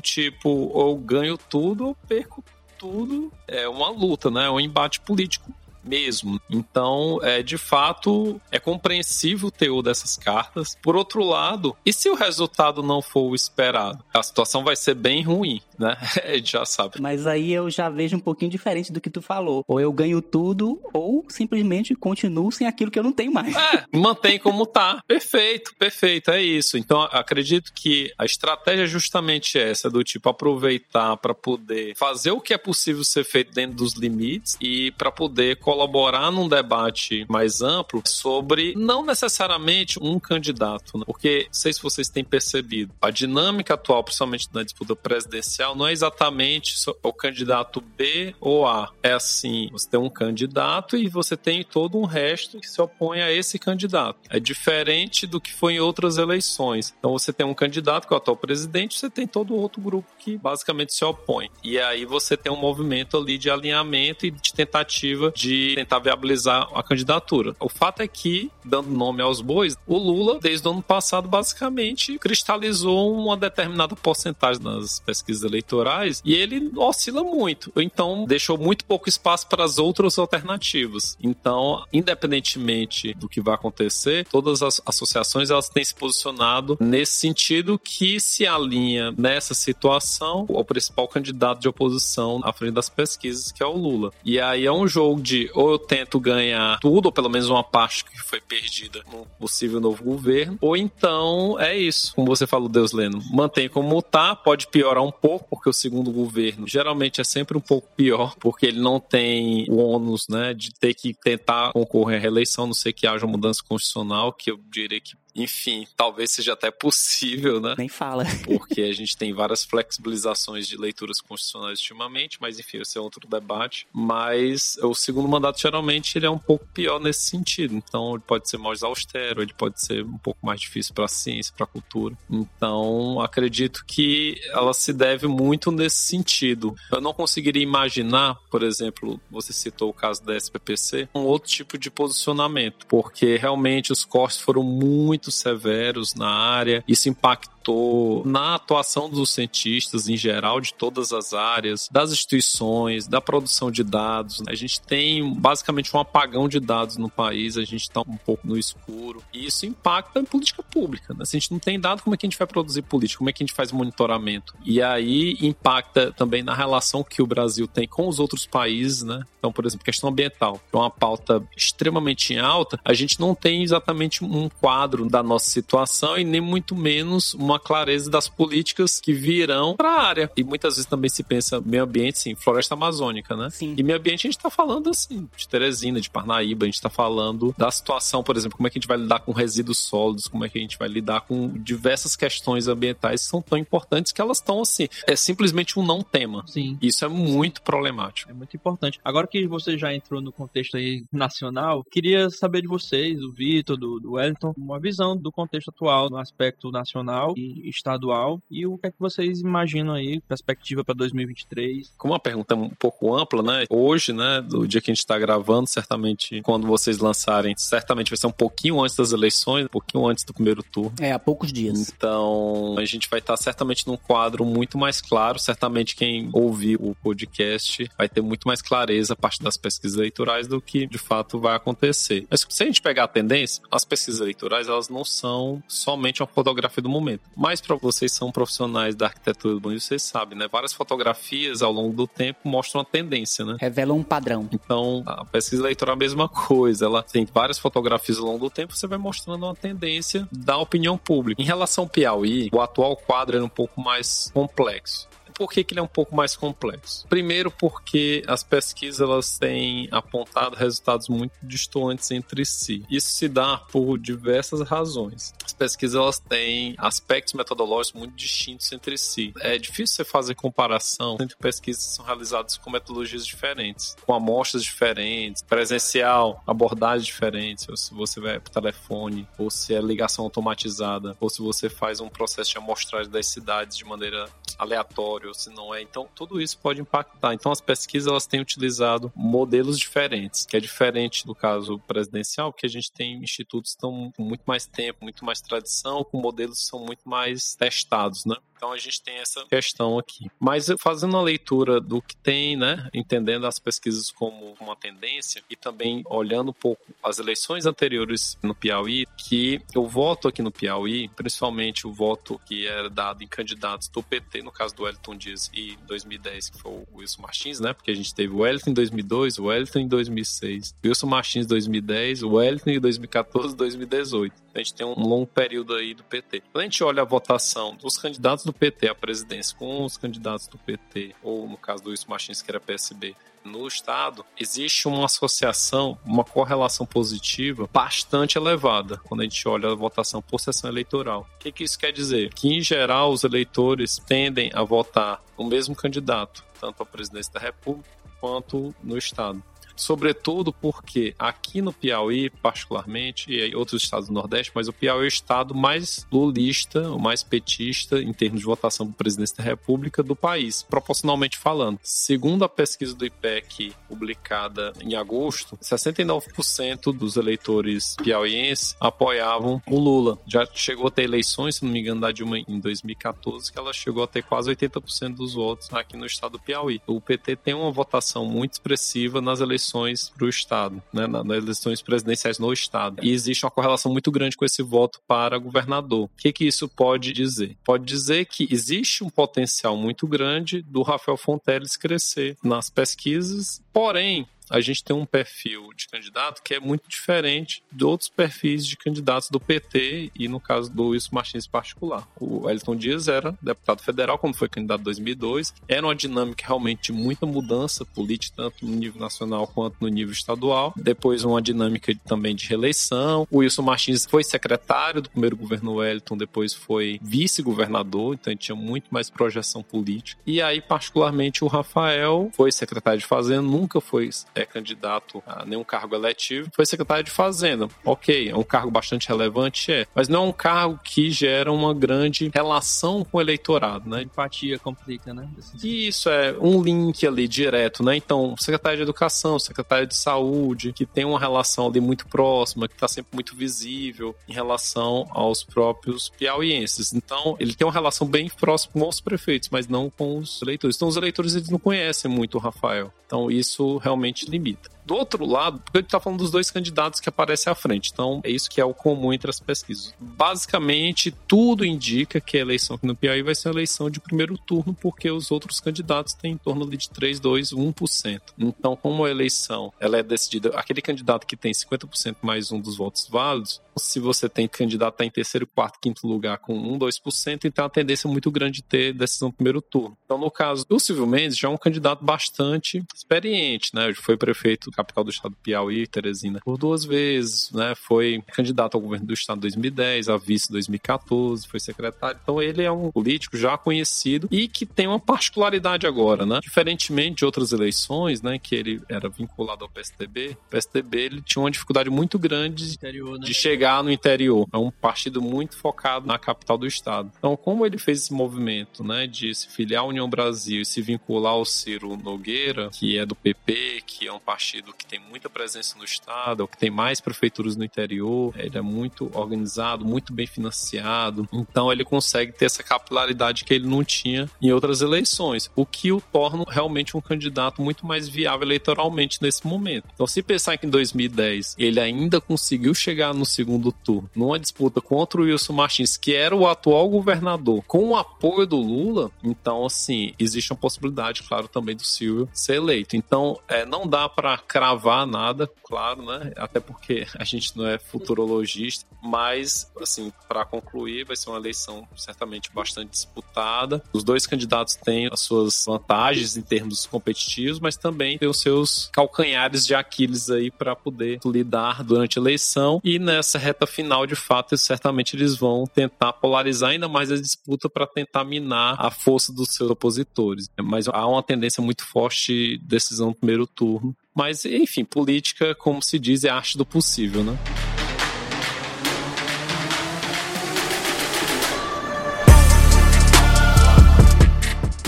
tipo, ou ganho tudo ou perco tudo. É uma luta, né? É um embate político mesmo. Então, é, de fato, é compreensível o teor dessas cartas. Por outro lado, e se o resultado não for o esperado? A situação vai ser bem ruim, né? [LAUGHS] A gente já sabe. Mas aí eu já vejo um pouquinho diferente do que tu falou. Ou eu ganho tudo, ou simplesmente continuo sem aquilo que eu não tenho mais. É, mantém como tá. Perfeito, perfeito, é isso. Então, acredito que a estratégia é justamente essa, do tipo aproveitar para poder fazer o que é possível ser feito dentro dos limites e para poder colaborar num debate mais amplo sobre não necessariamente um candidato, né? porque não sei se vocês têm percebido, a dinâmica atual, principalmente na disputa presidencial, não é exatamente o candidato B ou A. É assim, você tem um candidato e você tem todo um resto que se opõe a esse candidato. É diferente do que foi em outras eleições. Então você tem um candidato que é o atual presidente, você tem todo outro grupo que basicamente se opõe. E aí você tem um movimento ali de alinhamento e de tentativa de tentar viabilizar a candidatura. O fato é que, dando nome aos bois, o Lula, desde o ano passado, basicamente cristalizou uma determinada porcentagem nas pesquisas eleitorais e ele oscila muito. Então, deixou muito pouco espaço para as outras alternativas. Então, independentemente do que vai acontecer, todas as associações elas têm se posicionado nesse sentido que se alinha nessa situação o principal candidato de oposição à frente das pesquisas, que é o Lula. E aí é um jogo de ou eu tento ganhar tudo, ou pelo menos uma parte que foi perdida no possível novo governo, ou então é isso. Como você falou, Deus Leno, mantém como tá, pode piorar um pouco, porque o segundo governo geralmente é sempre um pouco pior, porque ele não tem o ônus, né, de ter que tentar concorrer à reeleição, não sei que haja mudança constitucional, que eu diria que enfim, talvez seja até possível, né? Nem fala. [LAUGHS] Porque a gente tem várias flexibilizações de leituras constitucionais ultimamente, mas enfim, esse é outro debate. Mas o segundo mandato, geralmente, ele é um pouco pior nesse sentido. Então, ele pode ser mais austero, ele pode ser um pouco mais difícil para a ciência, para a cultura. Então, acredito que ela se deve muito nesse sentido. Eu não conseguiria imaginar, por exemplo, você citou o caso da SPPC, um outro tipo de posicionamento, porque realmente os cortes foram muito severos na área, isso impactou impactou na atuação dos cientistas em geral, de todas as áreas, das instituições, da produção de dados. A gente tem basicamente um apagão de dados no país, a gente está um pouco no escuro. E isso impacta em política pública. Né? Se a gente não tem dado, como é que a gente vai produzir política? Como é que a gente faz monitoramento? E aí impacta também na relação que o Brasil tem com os outros países, né? Então, por exemplo, questão ambiental, que é uma pauta extremamente alta, a gente não tem exatamente um quadro da nossa situação e nem muito menos uma uma clareza das políticas que virão para a área. E muitas vezes também se pensa meio ambiente, sim, floresta amazônica, né? Sim. E meio ambiente a gente está falando assim, de Teresina, de Parnaíba, a gente está falando da situação, por exemplo, como é que a gente vai lidar com resíduos sólidos, como é que a gente vai lidar com diversas questões ambientais que são tão importantes que elas estão assim, é simplesmente um não tema. Sim. Isso é muito problemático. É muito importante. Agora que você já entrou no contexto aí nacional, queria saber de vocês, do Vitor, do, do Wellington, uma visão do contexto atual no aspecto nacional e estadual e o que é que vocês imaginam aí, perspectiva para 2023? Como uma pergunta um pouco ampla, né? Hoje, né, do dia que a gente está gravando, certamente quando vocês lançarem, certamente vai ser um pouquinho antes das eleições, um pouquinho antes do primeiro turno. É, há poucos dias. Então, a gente vai estar certamente num quadro muito mais claro. Certamente quem ouvir o podcast vai ter muito mais clareza a partir das pesquisas eleitorais do que de fato vai acontecer. Mas se a gente pegar a tendência, as pesquisas eleitorais elas não são somente uma fotografia do momento mais para vocês são profissionais da arquitetura do bonito, vocês sabem, né? Várias fotografias ao longo do tempo mostram a tendência, né? Revelam um padrão. Então, a pesquisa eleitoral é a mesma coisa. Ela tem várias fotografias ao longo do tempo, você vai mostrando uma tendência da opinião pública. Em relação ao Piauí, o atual quadro é um pouco mais complexo por que, que ele é um pouco mais complexo? Primeiro, porque as pesquisas elas têm apontado resultados muito distantes entre si. Isso se dá por diversas razões. As pesquisas elas têm aspectos metodológicos muito distintos entre si. É difícil você fazer comparação entre pesquisas que são realizadas com metodologias diferentes, com amostras diferentes, presencial, abordagens diferentes, ou se você vai para telefone, ou se é ligação automatizada, ou se você faz um processo de amostragem das cidades de maneira aleatória ou se não é. Então, tudo isso pode impactar. Então, as pesquisas elas têm utilizado modelos diferentes, que é diferente do caso presidencial, que a gente tem institutos que estão com muito mais tempo, muito mais tradição, com modelos que são muito mais testados, né? Então a gente tem essa questão aqui. Mas fazendo a leitura do que tem, né, entendendo as pesquisas como uma tendência e também olhando um pouco as eleições anteriores no Piauí, que o voto aqui no Piauí, principalmente o voto que era dado em candidatos do PT, no caso do Wellington Dias e 2010, que foi o Wilson Martins, né, porque a gente teve o Wellington em 2002, o Wellington em 2006, Wilson Martins em 2010, o Wellington em 2014 e 2018. A gente tem um longo período aí do PT. Quando a gente olha a votação dos candidatos do PT à presidência com os candidatos do PT, ou no caso do Wilson Martins, que era PSB, no Estado, existe uma associação, uma correlação positiva bastante elevada quando a gente olha a votação por sessão eleitoral. O que, que isso quer dizer? Que, em geral, os eleitores tendem a votar o mesmo candidato, tanto à presidência da República quanto no Estado sobretudo porque aqui no Piauí, particularmente, e outros estados do Nordeste, mas o Piauí é o estado mais lulista, o mais petista em termos de votação para presidência da República do país, proporcionalmente falando. Segundo a pesquisa do IPEC publicada em agosto, 69% dos eleitores piauienses apoiavam o Lula. Já chegou a ter eleições, se não me engano, da Dilma em 2014, que ela chegou a ter quase 80% dos votos aqui no estado do Piauí. O PT tem uma votação muito expressiva nas eleições eleições para o Estado, né, nas eleições presidenciais no Estado. E existe uma correlação muito grande com esse voto para governador. O que, que isso pode dizer? Pode dizer que existe um potencial muito grande do Rafael Fonteles crescer nas pesquisas, porém, a gente tem um perfil de candidato que é muito diferente de outros perfis de candidatos do PT e no caso do Wilson Martins particular. O Elton Dias era deputado federal quando foi candidato em 2002, era uma dinâmica realmente de muita mudança política, tanto no nível nacional quanto no nível estadual. Depois uma dinâmica também de reeleição. O Wilson Martins foi secretário do primeiro governo Wellington, depois foi vice-governador, então ele tinha muito mais projeção política. E aí, particularmente, o Rafael foi secretário de Fazenda, nunca foi é, candidato a nenhum cargo eletivo, foi secretário de Fazenda. Ok, é um cargo bastante relevante, é, mas não é um cargo que gera uma grande relação com o eleitorado, né? Empatia complica, né? Isso é um link ali direto, né? Então, secretário de Educação, secretário de Saúde, que tem uma relação ali muito próxima, que está sempre muito visível em relação aos próprios piauienses. Então, ele tem uma relação bem próxima com os prefeitos, mas não com os eleitores. Então, os eleitores eles não conhecem muito o Rafael. Então, isso realmente limita. Do outro lado, porque a gente está falando dos dois candidatos que aparecem à frente, então é isso que é o comum entre as pesquisas. Basicamente, tudo indica que a eleição aqui no Piauí vai ser uma eleição de primeiro turno, porque os outros candidatos têm em torno de 3, 2, 1%. Então, como a eleição ela é decidida, aquele candidato que tem 50% mais um dos votos válidos, se você tem candidato em terceiro, quarto, quinto lugar com 1, 2%, então a tendência é muito grande de ter decisão no primeiro turno. Então, no caso do Silvio Mendes, já é um candidato bastante experiente, né? Foi prefeito capital do estado do Piauí, Teresina, por duas vezes, né? Foi candidato ao governo do estado em 2010, a vice em 2014, foi secretário. Então ele é um político já conhecido e que tem uma particularidade agora, né? Diferentemente de outras eleições, né, que ele era vinculado ao PSDB, o PSDB ele tinha uma dificuldade muito grande interior, né? de chegar no interior. É um partido muito focado na capital do estado. Então, como ele fez esse movimento, né, de se filiar à União Brasil e se vincular ao Ciro Nogueira, que é do PP, que é um partido partido que tem muita presença no estado, que tem mais prefeituras no interior, ele é muito organizado, muito bem financiado, então ele consegue ter essa capilaridade que ele não tinha em outras eleições, o que o torna realmente um candidato muito mais viável eleitoralmente nesse momento. Então, se pensar que em 2010 ele ainda conseguiu chegar no segundo turno, numa disputa contra o Wilson Martins, que era o atual governador, com o apoio do Lula, então, assim, existe uma possibilidade, claro, também do Silvio ser eleito. Então, é, não dá para cravar nada, claro, né? Até porque a gente não é futurologista, mas, assim, para concluir, vai ser uma eleição certamente bastante disputada. Os dois candidatos têm as suas vantagens em termos competitivos, mas também têm os seus calcanhares de Aquiles aí para poder lidar durante a eleição. E nessa reta final, de fato, certamente eles vão tentar polarizar ainda mais a disputa para tentar minar a força dos seus opositores. Mas há uma tendência muito forte de decisão no primeiro turno mas, enfim, política, como se diz, é arte do possível, né?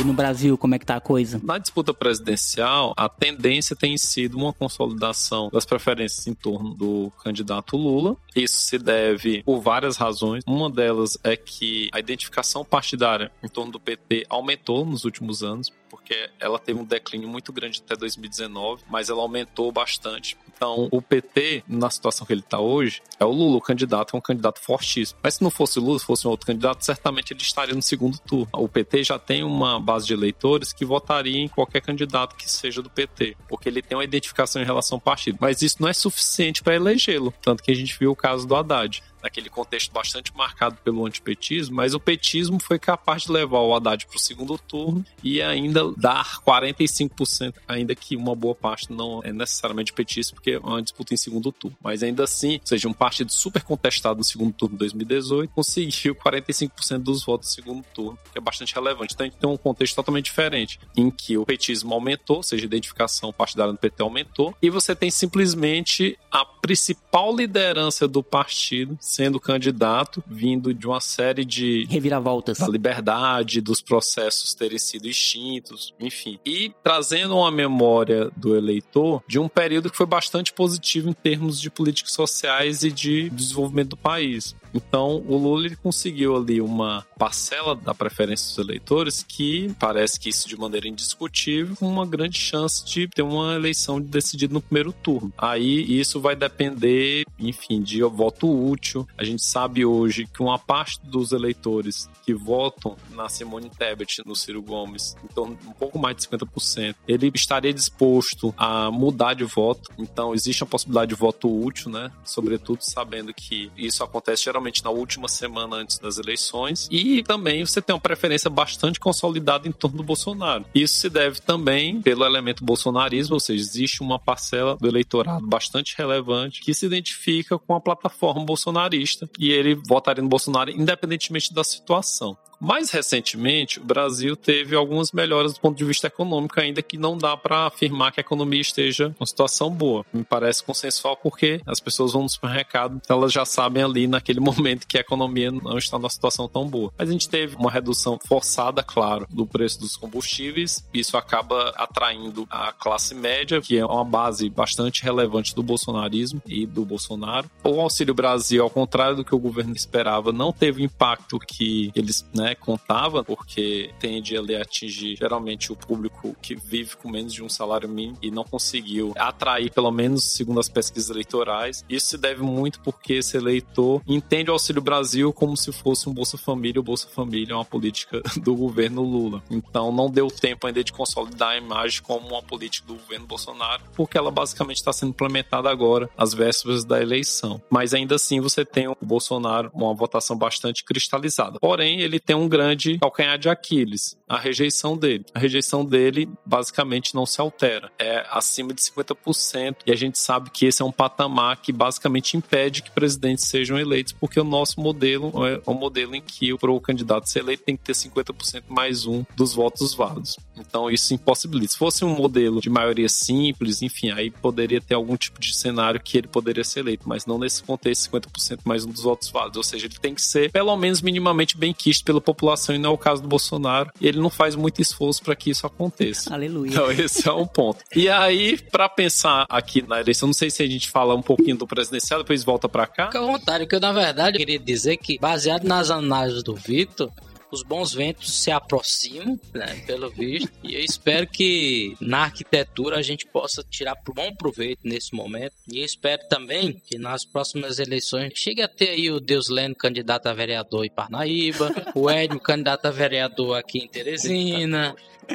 No Brasil, como é que tá a coisa? Na disputa presidencial, a tendência tem sido uma consolidação das preferências em torno do candidato Lula. Isso se deve por várias razões. Uma delas é que a identificação partidária em torno do PT aumentou nos últimos anos porque ela teve um declínio muito grande até 2019, mas ela aumentou bastante. Então, o PT, na situação que ele está hoje, é o Lula, o candidato, é um candidato fortíssimo. Mas se não fosse o Lula, se fosse um outro candidato, certamente ele estaria no segundo turno. O PT já tem uma base de eleitores que votaria em qualquer candidato que seja do PT, porque ele tem uma identificação em relação ao partido. Mas isso não é suficiente para elegê-lo. Tanto que a gente viu o caso do Haddad naquele contexto bastante marcado pelo antipetismo, mas o petismo foi capaz de levar o Haddad para o segundo turno e ainda dar 45%, ainda que uma boa parte não é necessariamente petista, porque é uma disputa em segundo turno. Mas ainda assim, ou seja, um partido super contestado no segundo turno de 2018 conseguiu 45% dos votos no segundo turno, que é bastante relevante. Então a gente tem um contexto totalmente diferente, em que o petismo aumentou, ou seja, a identificação partidária do PT aumentou, e você tem simplesmente a principal liderança do partido sendo candidato, vindo de uma série de reviravoltas da liberdade, dos processos terem sido extintos, enfim. E trazendo uma memória do eleitor de um período que foi bastante positivo em termos de políticas sociais e de desenvolvimento do país. Então, o Lula ele conseguiu ali uma parcela da preferência dos eleitores que parece que isso de maneira indiscutível, uma grande chance de ter uma eleição decidida no primeiro turno. Aí isso vai depender, enfim, de voto útil. A gente sabe hoje que uma parte dos eleitores que votam na Simone Tebet, no Ciro Gomes, então um pouco mais de 50%, ele estaria disposto a mudar de voto. Então existe a possibilidade de voto útil, né? Sobretudo sabendo que isso acontece geralmente na última semana antes das eleições. E também você tem uma preferência bastante consolidada em torno do Bolsonaro. Isso se deve também pelo elemento bolsonarismo, ou seja, existe uma parcela do eleitorado bastante relevante que se identifica com a plataforma bolsonarista e ele votaria no Bolsonaro independentemente da situação. Mais recentemente, o Brasil teve algumas melhoras do ponto de vista econômico, ainda que não dá para afirmar que a economia esteja em situação boa. Me parece consensual porque as pessoas vão no supermercado, elas já sabem ali naquele [LAUGHS] momento que a economia não está numa situação tão boa. Mas a gente teve uma redução forçada, claro, do preço dos combustíveis. Isso acaba atraindo a classe média, que é uma base bastante relevante do bolsonarismo e do Bolsonaro. O Auxílio Brasil, ao contrário do que o governo esperava, não teve o impacto que eles né, né, contava, porque tende a atingir geralmente o público que vive com menos de um salário mínimo e não conseguiu atrair, pelo menos segundo as pesquisas eleitorais. Isso se deve muito porque esse eleitor entende o Auxílio Brasil como se fosse um Bolsa Família. O Bolsa Família é uma política [LAUGHS] do governo Lula. Então não deu tempo ainda de consolidar a imagem como uma política do governo Bolsonaro, porque ela basicamente está sendo implementada agora, às vésperas da eleição. Mas ainda assim você tem o Bolsonaro uma votação bastante cristalizada. Porém, ele tem um grande calcanhar de Aquiles, a rejeição dele. A rejeição dele basicamente não se altera, é acima de 50%, e a gente sabe que esse é um patamar que basicamente impede que presidentes sejam eleitos, porque o nosso modelo é um modelo em que o candidato ser eleito tem que ter 50% mais um dos votos válidos. Então isso impossibilita. Se fosse um modelo de maioria simples, enfim, aí poderia ter algum tipo de cenário que ele poderia ser eleito, mas não nesse contexto 50% mais um dos votos válidos, ou seja, ele tem que ser pelo menos minimamente bem quisto pela população e não é o caso do Bolsonaro. E ele não faz muito esforço para que isso aconteça. Aleluia. Então, esse é um ponto. E aí, para pensar aqui na eleição, não sei se a gente fala um pouquinho do presidencial, depois volta para cá. Fica à vontade, que eu, na verdade, queria dizer que, baseado nas análises do Vitor, os bons ventos se aproximam, né, pelo visto, e eu espero que na arquitetura a gente possa tirar bom proveito nesse momento. E espero também que nas próximas eleições chegue a ter aí o Deus Leno candidato a vereador em Parnaíba, o Edmo candidato a vereador aqui em Teresina,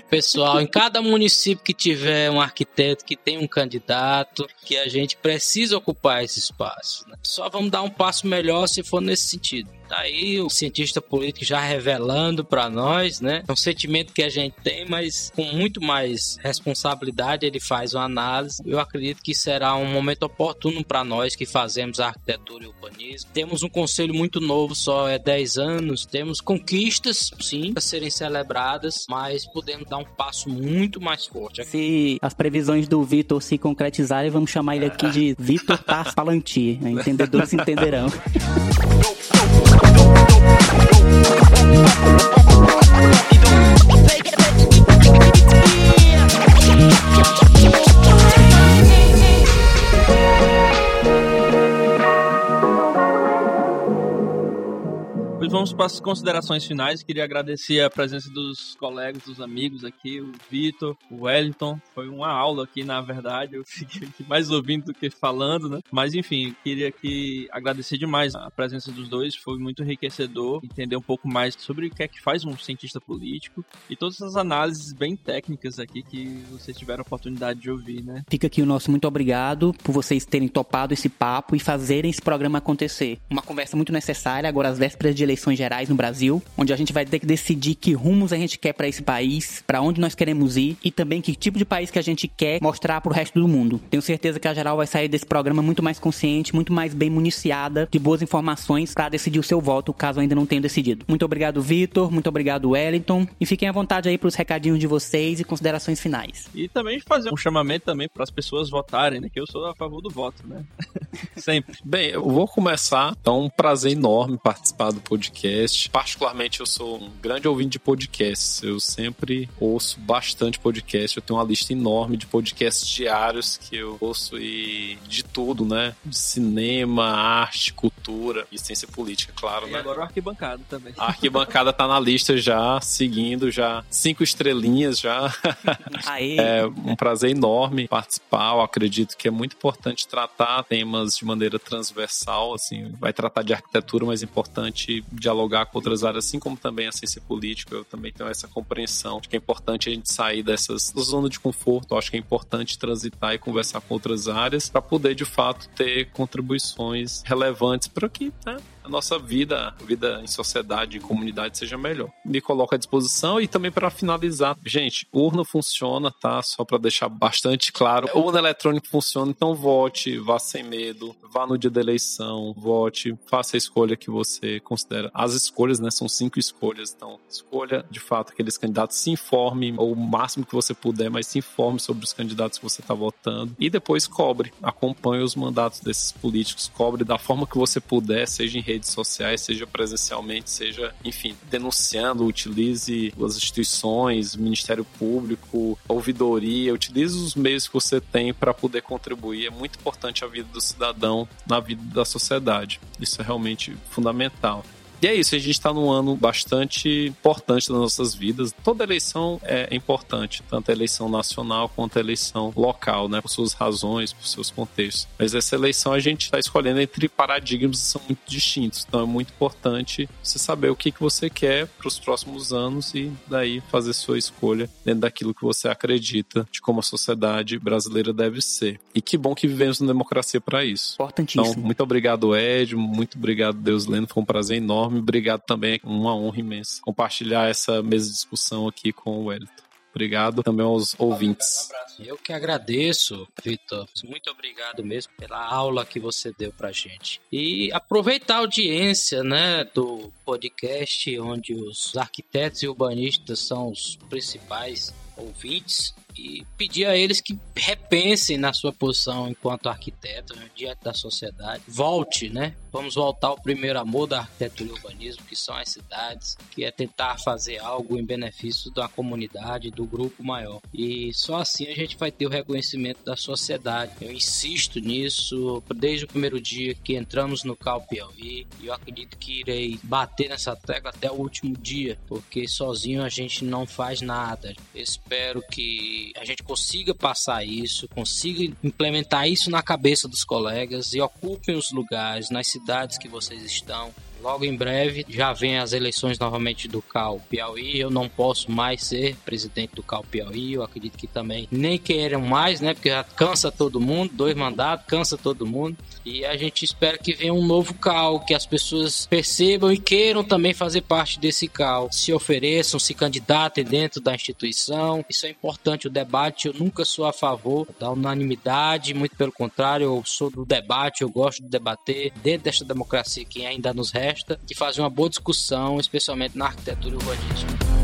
Pessoal, em cada município que tiver um arquiteto que tem um candidato, que a gente precisa ocupar esse espaço. Né? Só vamos dar um passo melhor se for nesse sentido. Tá aí o cientista político já revelando para nós, né? É um sentimento que a gente tem, mas com muito mais responsabilidade ele faz uma análise. Eu acredito que será um momento oportuno para nós que fazemos arquitetura e urbanismo. Temos um conselho muito novo, só é 10 anos. Temos conquistas, sim, a serem celebradas, mas podemos dar um passo muito mais forte. Se as previsões do Vitor se concretizarem, vamos chamar ele aqui de Vitor Tars Palantir. Né? Entendedores entenderão. [LAUGHS] vamos para as considerações finais. Queria agradecer a presença dos colegas, dos amigos aqui, o Vitor, o Wellington. Foi uma aula aqui, na verdade. Eu [LAUGHS] fiquei mais ouvindo do que falando, né? Mas enfim, queria aqui agradecer demais a presença dos dois. Foi muito enriquecedor entender um pouco mais sobre o que é que faz um cientista político e todas essas análises bem técnicas aqui que vocês tiveram a oportunidade de ouvir, né? Fica aqui o nosso muito obrigado por vocês terem topado esse papo e fazerem esse programa acontecer. Uma conversa muito necessária agora às vésperas de eleições eleições gerais no Brasil, onde a gente vai ter que decidir que rumos a gente quer para esse país, para onde nós queremos ir e também que tipo de país que a gente quer mostrar para o resto do mundo. Tenho certeza que a geral vai sair desse programa muito mais consciente, muito mais bem municiada de boas informações para decidir o seu voto, caso ainda não tenha decidido. Muito obrigado, Vitor, muito obrigado, Wellington, e fiquem à vontade aí para os recadinhos de vocês e considerações finais. E também fazer um chamamento também para as pessoas votarem, né? Que eu sou a favor do voto, né? [LAUGHS] Sempre. Bem, eu vou começar. Então, um prazer enorme participar do podcast podcast. Particularmente, eu sou um grande ouvinte de podcasts. Eu sempre ouço bastante podcast. Eu tenho uma lista enorme de podcasts diários que eu ouço e de tudo, né? De cinema, arte, cultura e ciência política, claro, E né? agora o arquibancada também. A arquibancada tá na lista já, seguindo já cinco estrelinhas já. [LAUGHS] Aê! É um prazer enorme participar. Eu acredito que é muito importante tratar temas de maneira transversal, assim, vai tratar de arquitetura, mas é importante dialogar com outras áreas, assim como também a ciência política. Eu também tenho essa compreensão de que é importante a gente sair dessas zona de conforto. Eu acho que é importante transitar e conversar com outras áreas para poder de fato ter contribuições relevantes para que né, a nossa vida, vida em sociedade, em comunidade seja melhor. Me coloco à disposição e também para finalizar, gente, urna funciona, tá? Só para deixar bastante claro. Urna eletrônica funciona, então vote, vá sem medo, vá no dia da eleição, vote, faça a escolha que você considera. As escolhas, né, são cinco escolhas, então escolha de fato aqueles candidatos, se informe ou o máximo que você puder, mas se informe sobre os candidatos que você está votando e depois cobre, acompanhe os mandatos desses políticos, cobre da forma que você puder, seja em redes sociais, seja presencialmente, seja, enfim, denunciando, utilize as instituições, Ministério Público, ouvidoria, utilize os meios que você tem para poder contribuir. É muito importante a vida do cidadão na vida da sociedade. Isso é realmente fundamental. E é isso, a gente está num ano bastante importante das nossas vidas. Toda eleição é importante, tanto a eleição nacional quanto a eleição local, né? Por suas razões, por seus contextos. Mas essa eleição a gente está escolhendo entre paradigmas que são muito distintos. Então é muito importante você saber o que, que você quer para os próximos anos e daí fazer sua escolha dentro daquilo que você acredita de como a sociedade brasileira deve ser. E que bom que vivemos uma democracia para isso. Importantíssimo. Então, muito obrigado, Ed. Muito obrigado, Deus Lendo. Foi um prazer enorme. Obrigado também, uma honra imensa compartilhar essa mesa de discussão aqui com o Wellington. Obrigado também aos ouvintes. Eu que agradeço, Vitor. Muito obrigado mesmo pela aula que você deu pra gente. E aproveitar a audiência, né, do podcast onde os arquitetos e urbanistas são os principais ouvintes e pedir a eles que repensem na sua posição enquanto arquiteto né, diante da sociedade. Volte, né? Vamos voltar ao primeiro amor da arquitetura e urbanismo, que são as cidades, que é tentar fazer algo em benefício da comunidade, do grupo maior. E só assim a gente vai ter o reconhecimento da sociedade. Eu insisto nisso desde o primeiro dia que entramos no Cal Piauí e eu acredito que irei bater nessa tecla até o último dia, porque sozinho a gente não faz nada. Espero que a gente consiga passar isso, consiga implementar isso na cabeça dos colegas e ocupem os lugares nas cidades que vocês estão. Logo em breve já vem as eleições novamente do Cal Piauí. Eu não posso mais ser presidente do Cal Piauí. Eu acredito que também nem queiram mais, né? Porque já cansa todo mundo, dois mandatos, cansa todo mundo. E a gente espera que venha um novo Cal, que as pessoas percebam e queiram também fazer parte desse Cal. Se ofereçam, se candidatem dentro da instituição. Isso é importante, o debate. Eu nunca sou a favor da unanimidade, muito pelo contrário, eu sou do debate, eu gosto de debater dentro desta democracia que ainda nos resta, de fazer uma boa discussão, especialmente na arquitetura urbanismo.